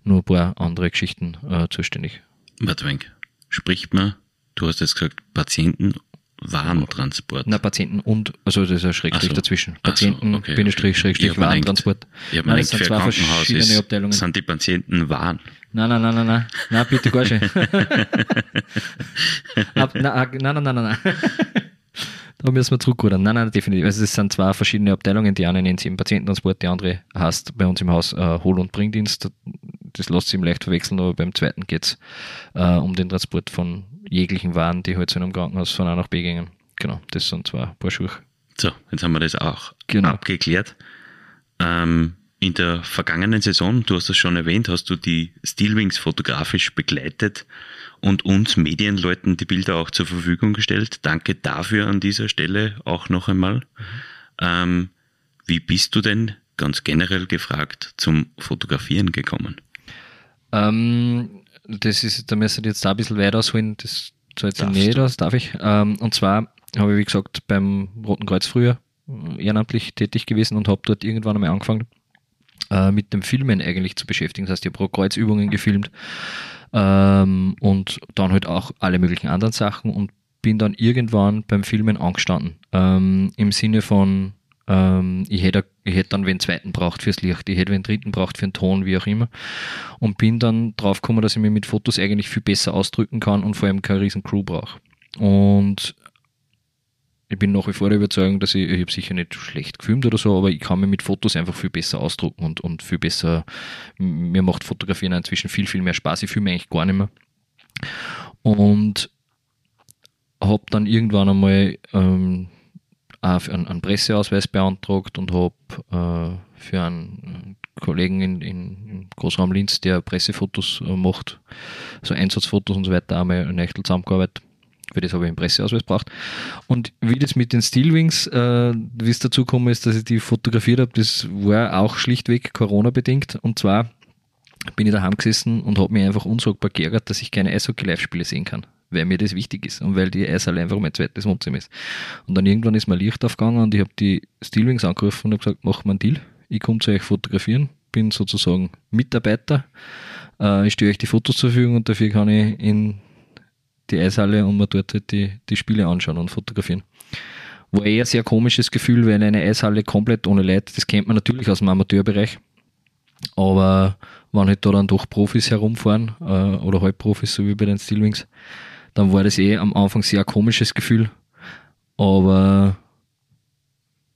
nur ein paar andere Geschichten äh, zuständig. Warte, Wenk. Spricht man, du hast jetzt gesagt, Patienten Warentransport. Na, Patienten und, also das ist ein Schrägstrich so. dazwischen. Patienten, so, okay, Bindestrich, okay. Schrägstrich, Warentransport. Ich habe mir gedacht, für ein Krankenhaus ist, Abteilungen. sind die Patienten Waren. Nein, nein, nein, nein, nein, nein, bitte gar. Ab, na, nein, nein, nein, nein, nein. Da müssen wir zurückrudern. Nein, nein, definitiv. Also es sind zwei verschiedene Abteilungen. Die eine nennt sich eben Patiententransport, die andere heißt bei uns im Haus äh, Hol- und Bringdienst. Das lässt sich leicht verwechseln, aber beim zweiten geht es äh, um den Transport von jeglichen Waren, die halt so in einem Krankenhaus von A nach B gingen. Genau, das sind zwei Paar Schuhe. So, jetzt haben wir das auch genau. abgeklärt. Ähm, in der vergangenen Saison, du hast das schon erwähnt, hast du die Steelwings fotografisch begleitet und uns Medienleuten die Bilder auch zur Verfügung gestellt. Danke dafür an dieser Stelle auch noch einmal. Mhm. Ähm, wie bist du denn ganz generell gefragt zum Fotografieren gekommen? Ähm, das ist, da müsste ich jetzt da ein bisschen weiter ausholen, das soll jetzt nicht aus, darf ich. Ähm, und zwar habe ich, wie gesagt, beim Roten Kreuz früher äh, ehrenamtlich tätig gewesen und habe dort irgendwann einmal angefangen, äh, mit dem Filmen eigentlich zu beschäftigen. Das heißt, ich habe Kreuzübungen gefilmt ähm, und dann halt auch alle möglichen anderen Sachen und bin dann irgendwann beim Filmen angestanden. Ähm, Im Sinne von, ähm, ich hätte ich hätte dann wen zweiten braucht fürs Licht, ich hätte wen dritten braucht für den Ton, wie auch immer. Und bin dann drauf gekommen, dass ich mich mit Fotos eigentlich viel besser ausdrücken kann und vor allem keine riesen Crew brauche. Und ich bin nach wie vor der Überzeugung, dass ich, ich habe sicher nicht schlecht gefilmt oder so, aber ich kann mir mit Fotos einfach viel besser ausdrucken und, und viel besser, mir macht Fotografieren inzwischen viel, viel mehr Spaß. Ich filme eigentlich gar nicht mehr. Und habe dann irgendwann einmal ähm, einen, einen Presseausweis beantragt und habe äh, für einen Kollegen in, in, im Großraum Linz, der Pressefotos äh, macht, so Einsatzfotos und so weiter, einmal eine Nächtel zusammengearbeitet für das habe ich einen Presseausweis braucht. Und wie das mit den Steelwings, äh, wie es dazu gekommen ist, dass ich die fotografiert habe, das war auch schlichtweg Corona-bedingt. Und zwar bin ich daheim gesessen und habe mich einfach unsagbar geärgert, dass ich keine Eishockey-Live-Spiele sehen kann, weil mir das wichtig ist und weil die Eishalle einfach mein zweites Wohnzimmer ist. Und dann irgendwann ist mir Licht aufgegangen und ich habe die Steelwings angerufen und habe gesagt, mach mal einen Deal, ich komme zu euch fotografieren, bin sozusagen Mitarbeiter, äh, ich stehe euch die Fotos zur Verfügung und dafür kann ich in die Eishalle und mir dort halt die, die Spiele anschauen und fotografieren. War eher ein sehr komisches Gefühl, weil eine Eishalle komplett ohne Leute, das kennt man natürlich aus dem Amateurbereich, aber wenn halt da dann doch Profis herumfahren äh, oder Halbprofis, so wie bei den Steelwings, dann war das eh am Anfang sehr komisches Gefühl. Aber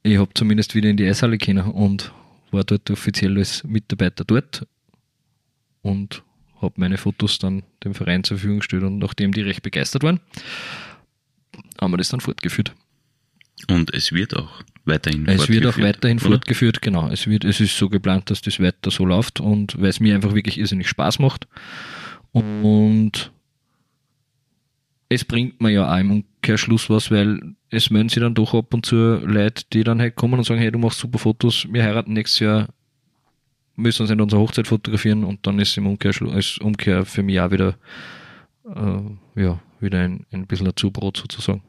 ich habe zumindest wieder in die Eishalle können und war dort offiziell als Mitarbeiter dort und habe meine Fotos dann dem Verein zur Verfügung gestellt und nachdem die recht begeistert waren, haben wir das dann fortgeführt. Und es wird auch weiterhin es wird auch weiterhin oder? fortgeführt, genau. Es wird, es ist so geplant, dass das weiter so läuft und weil es mir einfach wirklich irrsinnig Spaß macht. Und es bringt mir ja auch im Umkehrschluss was, weil es melden sich dann doch ab und zu Leute, die dann halt kommen und sagen, hey, du machst super Fotos, wir heiraten nächstes Jahr, müssen uns in unserer Hochzeit fotografieren und dann ist im Umkehrschluss, als Umkehr für mich auch wieder, äh, ja, wieder ein, ein bisschen ein Zubrot sozusagen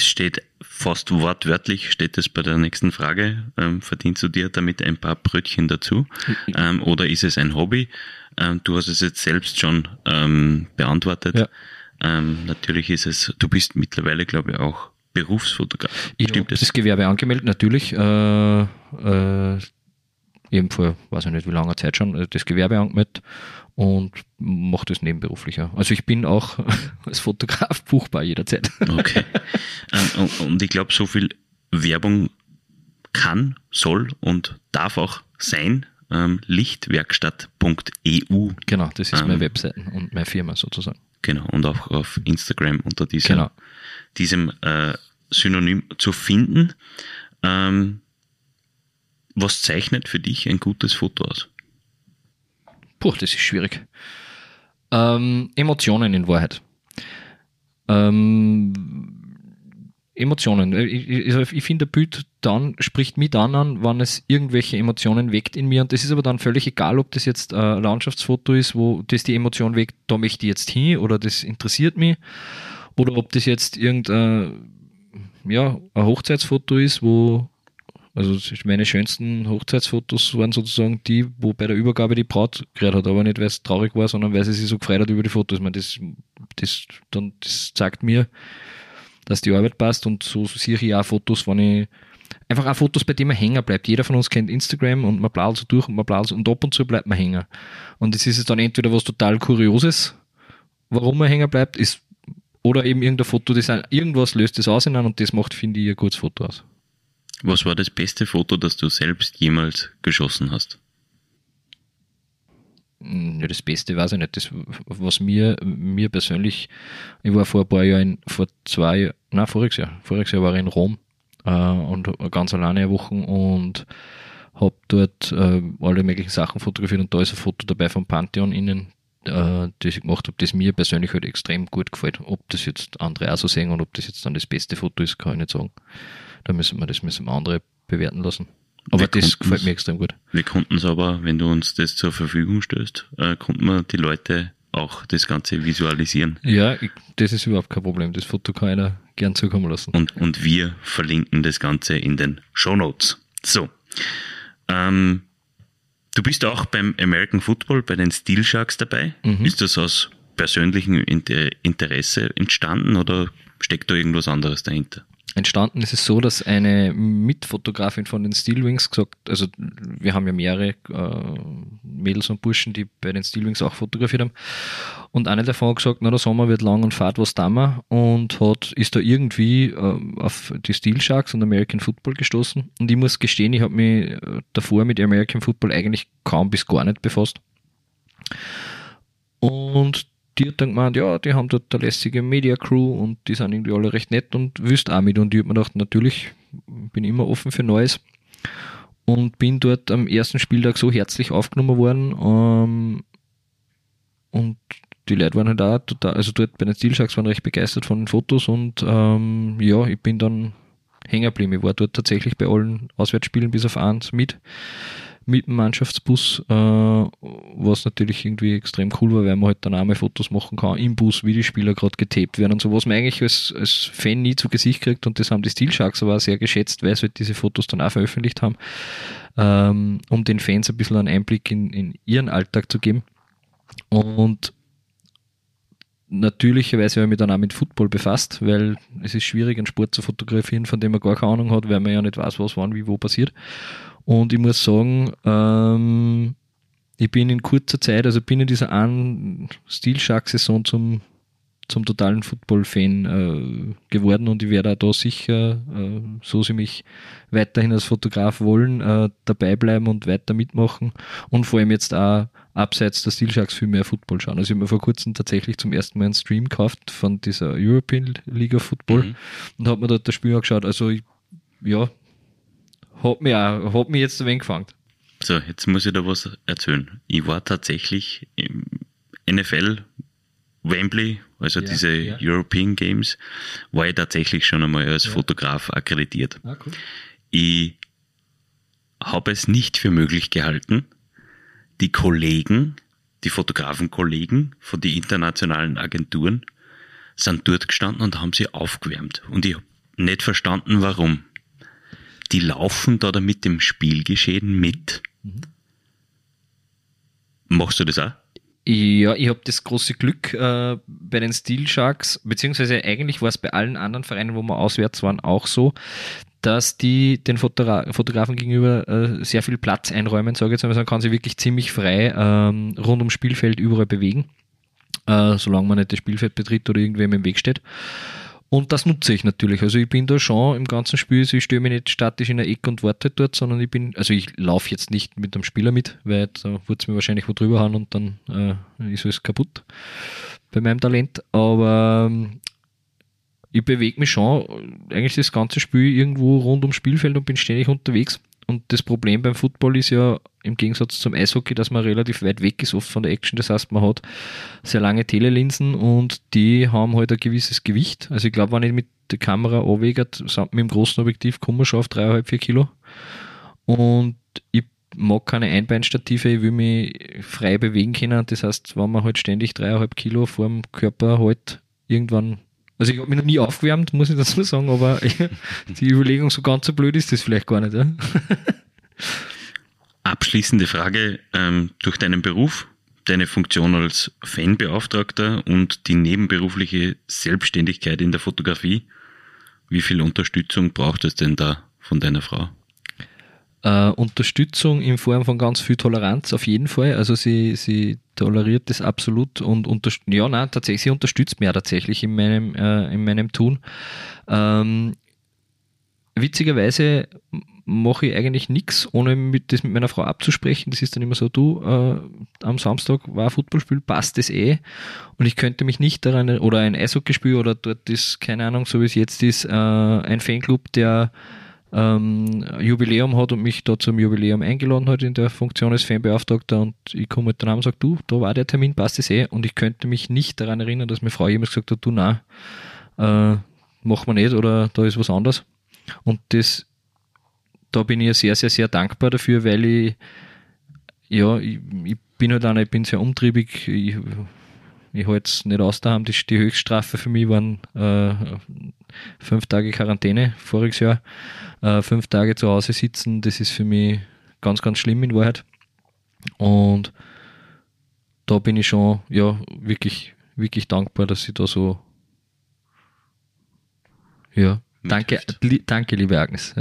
steht fast wortwörtlich, steht es bei der nächsten Frage, ähm, verdienst du dir damit ein paar Brötchen dazu? Ähm, oder ist es ein Hobby? Ähm, du hast es jetzt selbst schon ähm, beantwortet. Ja. Ähm, natürlich ist es, du bist mittlerweile, glaube ich, auch Berufsfotograf. Ich habe das Gewerbe angemeldet, natürlich. Äh, äh, eben vor, weiß ich nicht wie langer Zeit schon, das Gewerbe angemeldet und mache das nebenberuflicher. Also ich bin auch als Fotograf buchbar jederzeit. Okay. Ähm, und ich glaube, so viel Werbung kann, soll und darf auch sein. Ähm, lichtwerkstatt.eu. Genau, das ist meine ähm, Webseite und meine Firma sozusagen. Genau, und auch auf Instagram unter diesem, genau. diesem äh, Synonym zu finden. Ähm, was zeichnet für dich ein gutes Foto aus? Puh, das ist schwierig. Ähm, Emotionen in Wahrheit. Ähm, Emotionen. Ich, also ich finde, ein Bild dann spricht mich dann an, wann es irgendwelche Emotionen weckt in mir. Und das ist aber dann völlig egal, ob das jetzt ein Landschaftsfoto ist, wo das die Emotion weckt, da möchte ich jetzt hin oder das interessiert mich. Oder ob das jetzt irgendein ja, ein Hochzeitsfoto ist, wo also meine schönsten Hochzeitsfotos waren sozusagen die, wo bei der Übergabe die Braut gerät hat, aber nicht, weil es traurig war, sondern weil sie sich so gefreut hat über die Fotos. Ich meine, das, das, dann, das zeigt mir, dass die Arbeit passt und so sehe ich auch Fotos, wenn ich einfach auch Fotos, bei denen man hängen bleibt. Jeder von uns kennt Instagram und man blättert so durch und man blättert und ab und zu bleibt man hängen. Und es ist dann entweder was total Kurioses, warum man hängen bleibt, ist, oder eben irgendein Foto, irgendwas löst das aus und das macht, finde ich, ein gutes Foto aus. Was war das beste Foto, das du selbst jemals geschossen hast? Ja, das Beste weiß ich nicht. Das, was mir, mir persönlich, ich war vor ein paar Jahren, vor zwei, nein, voriges Jahr, voriges Jahr war ich in Rom äh, und ganz alleine eine Woche und habe dort äh, alle möglichen Sachen fotografiert und da ist ein Foto dabei vom Pantheon innen, äh, das ich gemacht habe, das mir persönlich halt extrem gut gefällt. Ob das jetzt andere auch so sehen und ob das jetzt dann das beste Foto ist, kann ich nicht sagen. Da müssen wir das müssen andere bewerten lassen. Aber wir das gefällt mir extrem gut. Wir konnten es aber, wenn du uns das zur Verfügung stößt, äh, konnten wir die Leute auch das Ganze visualisieren. Ja, ich, das ist überhaupt kein Problem. Das Foto kann einer gern zukommen lassen. Und, und wir verlinken das Ganze in den Show Notes. So. Ähm, du bist auch beim American Football, bei den Steel Sharks dabei. Mhm. Ist das aus persönlichem Interesse entstanden oder steckt da irgendwas anderes dahinter? Entstanden ist es so, dass eine Mitfotografin von den Steelwings gesagt, also wir haben ja mehrere äh, Mädels und Burschen, die bei den Steelwings auch fotografiert haben. Und eine davon hat gesagt, na der Sommer wird lang und fahrt was da mal und hat, ist da irgendwie äh, auf die Steel Sharks und American Football gestoßen. Und ich muss gestehen, ich habe mich äh, davor mit American Football eigentlich kaum bis gar nicht befasst. Und die hat dann gemeint, ja, die haben dort eine lässige Media Crew und die sind irgendwie alle recht nett und wüsst auch mit. Und ich habe mir gedacht, natürlich bin immer offen für Neues und bin dort am ersten Spieltag so herzlich aufgenommen worden. Ähm, und die Leute waren halt auch total, also dort bei den Steel Sharks waren recht begeistert von den Fotos und ähm, ja, ich bin dann hängen geblieben. Ich war dort tatsächlich bei allen Auswärtsspielen bis auf eins mit mit dem Mannschaftsbus, äh, was natürlich irgendwie extrem cool war, weil man halt dann auch mal Fotos machen kann im Bus, wie die Spieler gerade getaped werden und so, was man eigentlich als, als Fan nie zu Gesicht kriegt und das haben die Steel Sharks aber auch sehr geschätzt, weil sie halt diese Fotos dann auch veröffentlicht haben, ähm, um den Fans ein bisschen einen Einblick in, in ihren Alltag zu geben. Und natürlicherweise habe ich mich dann auch mit Football befasst, weil es ist schwierig, einen Sport zu fotografieren, von dem man gar keine Ahnung hat, weil man ja nicht weiß, was wann, wie, wo passiert. Und ich muss sagen, ähm, ich bin in kurzer Zeit, also bin in dieser einen Steel Shark Saison zum, zum totalen Football-Fan äh, geworden und ich werde auch da sicher, äh, so sie mich weiterhin als Fotograf wollen, äh, dabei bleiben und weiter mitmachen und vor allem jetzt auch abseits der Steel Sharks viel mehr Football schauen. Also ich habe mir vor kurzem tatsächlich zum ersten Mal einen Stream gekauft von dieser European League of Football mhm. und habe mir dort das Spiel angeschaut. Also ich, ja, hat mich, auch, hat mich jetzt ein wenig gefangen. So, jetzt muss ich da was erzählen. Ich war tatsächlich im NFL Wembley, also ja, diese ja. European Games, war ich tatsächlich schon einmal als ja. Fotograf akkreditiert. Ah, cool. Ich habe es nicht für möglich gehalten, die Kollegen, die Fotografenkollegen von den internationalen Agenturen sind dort gestanden und haben sie aufgewärmt. Und ich habe nicht verstanden, warum die laufen da mit dem Spielgeschehen mit. Mhm. Machst du das auch? Ja, ich habe das große Glück äh, bei den Steel Sharks, beziehungsweise eigentlich war es bei allen anderen Vereinen, wo wir auswärts waren, auch so, dass die den Fotogra Fotografen gegenüber äh, sehr viel Platz einräumen, sage ich jetzt man kann sich wirklich ziemlich frei ähm, rund ums Spielfeld überall bewegen, äh, solange man nicht das Spielfeld betritt oder irgendwem im Weg steht. Und das nutze ich natürlich. Also ich bin da schon im ganzen Spiel, also ich stehe mich nicht statisch in der Ecke und warte dort, sondern ich bin, also ich laufe jetzt nicht mit dem Spieler mit, weil da wird es mir wahrscheinlich wo drüber haben und dann äh, ist es kaputt bei meinem Talent. Aber ähm, ich bewege mich schon eigentlich das ganze Spiel irgendwo rund ums Spielfeld und bin ständig unterwegs. Und das Problem beim Football ist ja im Gegensatz zum Eishockey, dass man relativ weit weg ist oft von der Action. Das heißt, man hat sehr lange Telelinsen und die haben halt ein gewisses Gewicht. Also ich glaube, wenn ich mit der Kamera anwegert, mit dem großen Objektiv, kommen wir schon auf 3,5, 4 Kilo. Und ich mag keine Einbeinstative, ich will mich frei bewegen können. Das heißt, wenn man halt ständig 3,5 Kilo vor dem Körper halt irgendwann also ich habe mich noch nie aufgewärmt, muss ich dazu sagen, aber die Überlegung, so ganz so blöd ist das vielleicht gar nicht. Ja? Abschließende Frage, ähm, durch deinen Beruf, deine Funktion als Fanbeauftragter und die nebenberufliche Selbstständigkeit in der Fotografie, wie viel Unterstützung braucht es denn da von deiner Frau? Äh, Unterstützung in Form von ganz viel Toleranz auf jeden Fall. Also sie, sie toleriert das absolut und unter, ja, nein, tatsächlich, sie unterstützt mich tatsächlich in meinem, äh, in meinem Tun. Ähm, witzigerweise mache ich eigentlich nichts, ohne mit, das mit meiner Frau abzusprechen. Das ist dann immer so, du, äh, am Samstag war ein Fußballspiel, passt das eh. Und ich könnte mich nicht daran, oder ein Eishockeyspiel oder dort ist, keine Ahnung, so wie es jetzt ist, äh, ein Fanclub, der ähm, Jubiläum hat und mich da zum Jubiläum eingeladen hat in der Funktion als Fanbeauftragter und ich komme halt dann und sage, du, da war der Termin, passt das eh? Und ich könnte mich nicht daran erinnern, dass meine Frau jemals gesagt hat, du, na, äh, machen wir nicht oder da ist was anderes. Und das, da bin ich sehr, sehr, sehr dankbar dafür, weil ich, ja, ich, ich bin halt einer, ich bin sehr umtriebig, ich, ich halte es nicht aus daheim, die, die Höchststrafe für mich waren äh, fünf Tage Quarantäne voriges Jahr, äh, fünf Tage zu Hause sitzen, das ist für mich ganz, ganz schlimm in Wahrheit. Und da bin ich schon ja wirklich, wirklich dankbar, dass ich da so ja, danke, li, danke, liebe Agnes.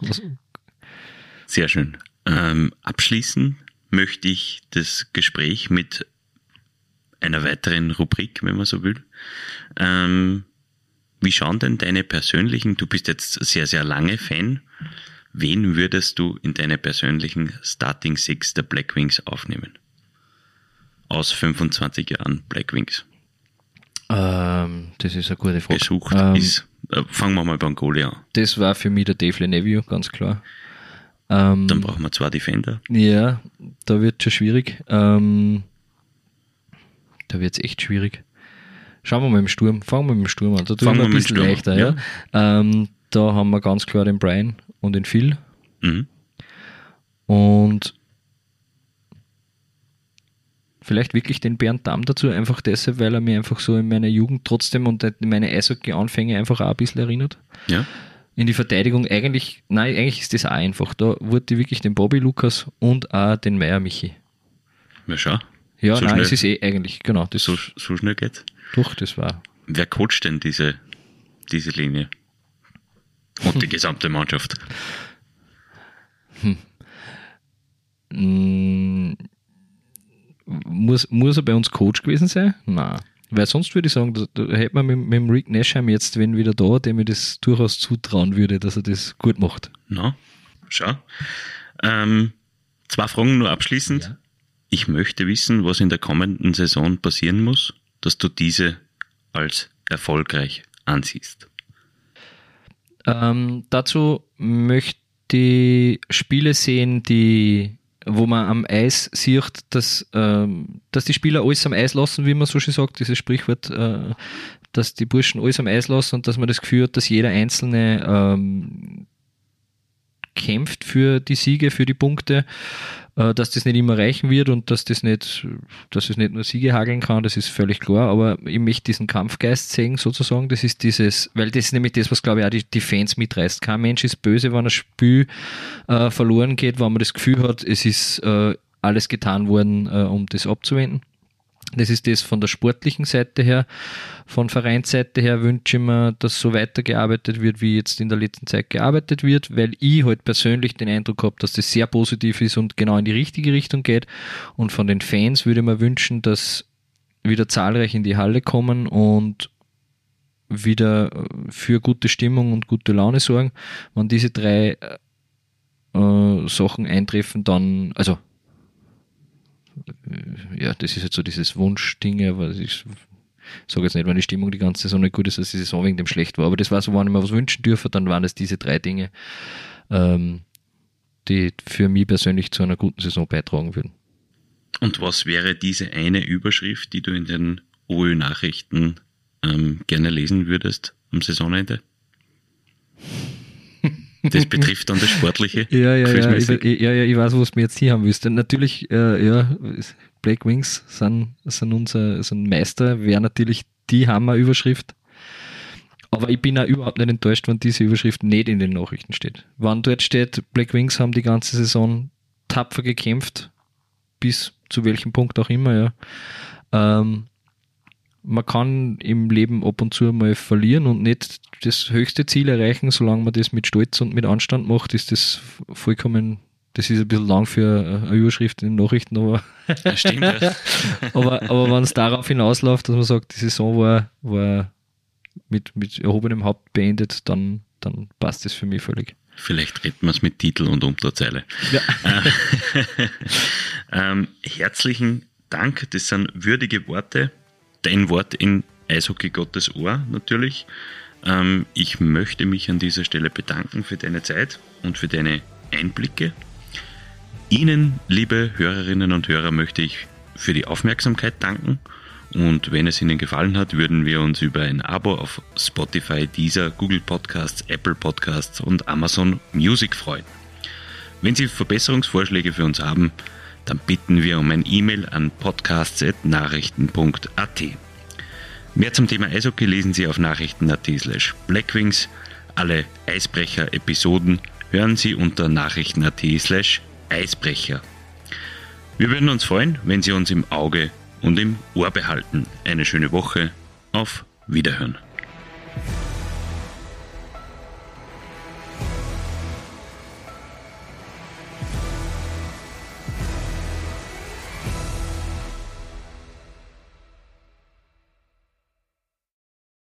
Sehr schön. Ähm, abschließen möchte ich das Gespräch mit einer weiteren Rubrik, wenn man so will. Ähm, wie schauen denn deine persönlichen, du bist jetzt sehr, sehr lange Fan, wen würdest du in deine persönlichen Starting Six der Black Wings aufnehmen? Aus 25 Jahren Black Wings. Ähm, das ist eine gute Frage. Gesucht ähm, ist, äh, fangen wir mal beim Goalie an. Das war für mich der Dave Neville, ganz klar. Ähm, Dann brauchen wir zwei Defender. Ja, da wird es schon schwierig. Ähm, da wird es echt schwierig. Schauen wir mal im Sturm. Fangen wir mit dem Sturm an. Da tun wir ein bisschen leichter. Ja. ja. Ähm, da haben wir ganz klar den Brian und den Phil. Mhm. Und vielleicht wirklich den Bernd Damm dazu, einfach deshalb, weil er mir einfach so in meiner Jugend trotzdem und in meine Eishockey-Anfänge einfach auch ein bisschen erinnert. Ja. In die Verteidigung eigentlich, nein, eigentlich ist das auch einfach. Da wurde wirklich den Bobby Lukas und auch den Meier Michi. Ja, schau. Ja, So nein, es ist eh eigentlich, genau, das So, so schnell geht's. Doch, das war. Wer coacht denn diese, diese Linie? Und die gesamte Mannschaft. Mm, muss, muss er bei uns Coach gewesen sein? Nein. Weil sonst würde ich sagen, da, da hätte man mit, mit dem Rick Nashheim jetzt, wenn wieder da, dem ich das durchaus zutrauen würde, dass er das gut macht. Na, schau. Ähm, zwei Fragen nur abschließend. Ja. Ich möchte wissen, was in der kommenden Saison passieren muss, dass du diese als erfolgreich ansiehst. Ähm, dazu möchte ich Spiele sehen, die, wo man am Eis sieht, dass, ähm, dass die Spieler alles am Eis lassen, wie man so schön sagt, dieses Sprichwort, äh, dass die Burschen alles am Eis lassen und dass man das Gefühl hat, dass jeder Einzelne ähm, kämpft für die Siege, für die Punkte, dass das nicht immer reichen wird und dass das nicht, dass es nicht nur Siege hageln kann, das ist völlig klar, aber ich möchte diesen Kampfgeist sehen sozusagen, das ist dieses, weil das ist nämlich das, was glaube ich auch die, die Fans mitreißt. Kein Mensch ist böse, wenn ein Spiel äh, verloren geht, wenn man das Gefühl hat, es ist äh, alles getan worden, äh, um das abzuwenden. Das ist das von der sportlichen Seite her. Von Vereinsseite her wünsche ich mir, dass so weitergearbeitet wird, wie jetzt in der letzten Zeit gearbeitet wird, weil ich halt persönlich den Eindruck habe, dass das sehr positiv ist und genau in die richtige Richtung geht. Und von den Fans würde ich mir wünschen, dass wieder zahlreich in die Halle kommen und wieder für gute Stimmung und gute Laune sorgen. Wenn diese drei äh, Sachen eintreffen, dann, also ja, das ist jetzt so dieses Wunschding, aber ich sage jetzt nicht, wenn die Stimmung die ganze Saison nicht gut ist, dass die Saison wegen dem schlecht war. Aber das war so, wenn ich mir was wünschen dürfe, dann waren es diese drei Dinge, ähm, die für mich persönlich zu einer guten Saison beitragen würden. Und was wäre diese eine Überschrift, die du in den OÖ-Nachrichten ähm, gerne lesen würdest am Saisonende? Das betrifft dann das Sportliche. Ja, ja, ja, ich, ja, ja, ich weiß, was mir jetzt hier haben willst. Natürlich, äh, ja, Black Wings sind, sind unser sind Meister, wäre natürlich die Hammer-Überschrift. Aber ich bin auch überhaupt nicht enttäuscht, wenn diese Überschrift nicht in den Nachrichten steht. Wenn dort steht, Black Wings haben die ganze Saison tapfer gekämpft, bis zu welchem Punkt auch immer, ja. Ähm, man kann im Leben ab und zu mal verlieren und nicht das höchste Ziel erreichen, solange man das mit Stolz und mit Anstand macht, ist das vollkommen, das ist ein bisschen lang für eine Überschrift in den Nachrichten, aber, Stimmt, ja. aber, aber wenn es darauf hinausläuft, dass man sagt, die Saison war, war mit, mit erhobenem Haupt beendet, dann, dann passt das für mich völlig. Vielleicht retten wir es mit Titel und Unterzeile. Ja. Ähm, herzlichen Dank, das sind würdige Worte. Dein Wort in Eishockey Gottes Ohr natürlich. Ähm, ich möchte mich an dieser Stelle bedanken für deine Zeit und für deine Einblicke. Ihnen, liebe Hörerinnen und Hörer, möchte ich für die Aufmerksamkeit danken. Und wenn es Ihnen gefallen hat, würden wir uns über ein Abo auf Spotify, Deezer, Google Podcasts, Apple Podcasts und Amazon Music freuen. Wenn Sie Verbesserungsvorschläge für uns haben, dann bitten wir um ein E-Mail an podcasts.nachrichten.at. Mehr zum Thema Eishockey lesen Sie auf nachrichten.at slash blackwings. Alle Eisbrecher-Episoden hören Sie unter nachrichten.at slash Eisbrecher. Wir würden uns freuen, wenn Sie uns im Auge und im Ohr behalten. Eine schöne Woche. Auf Wiederhören.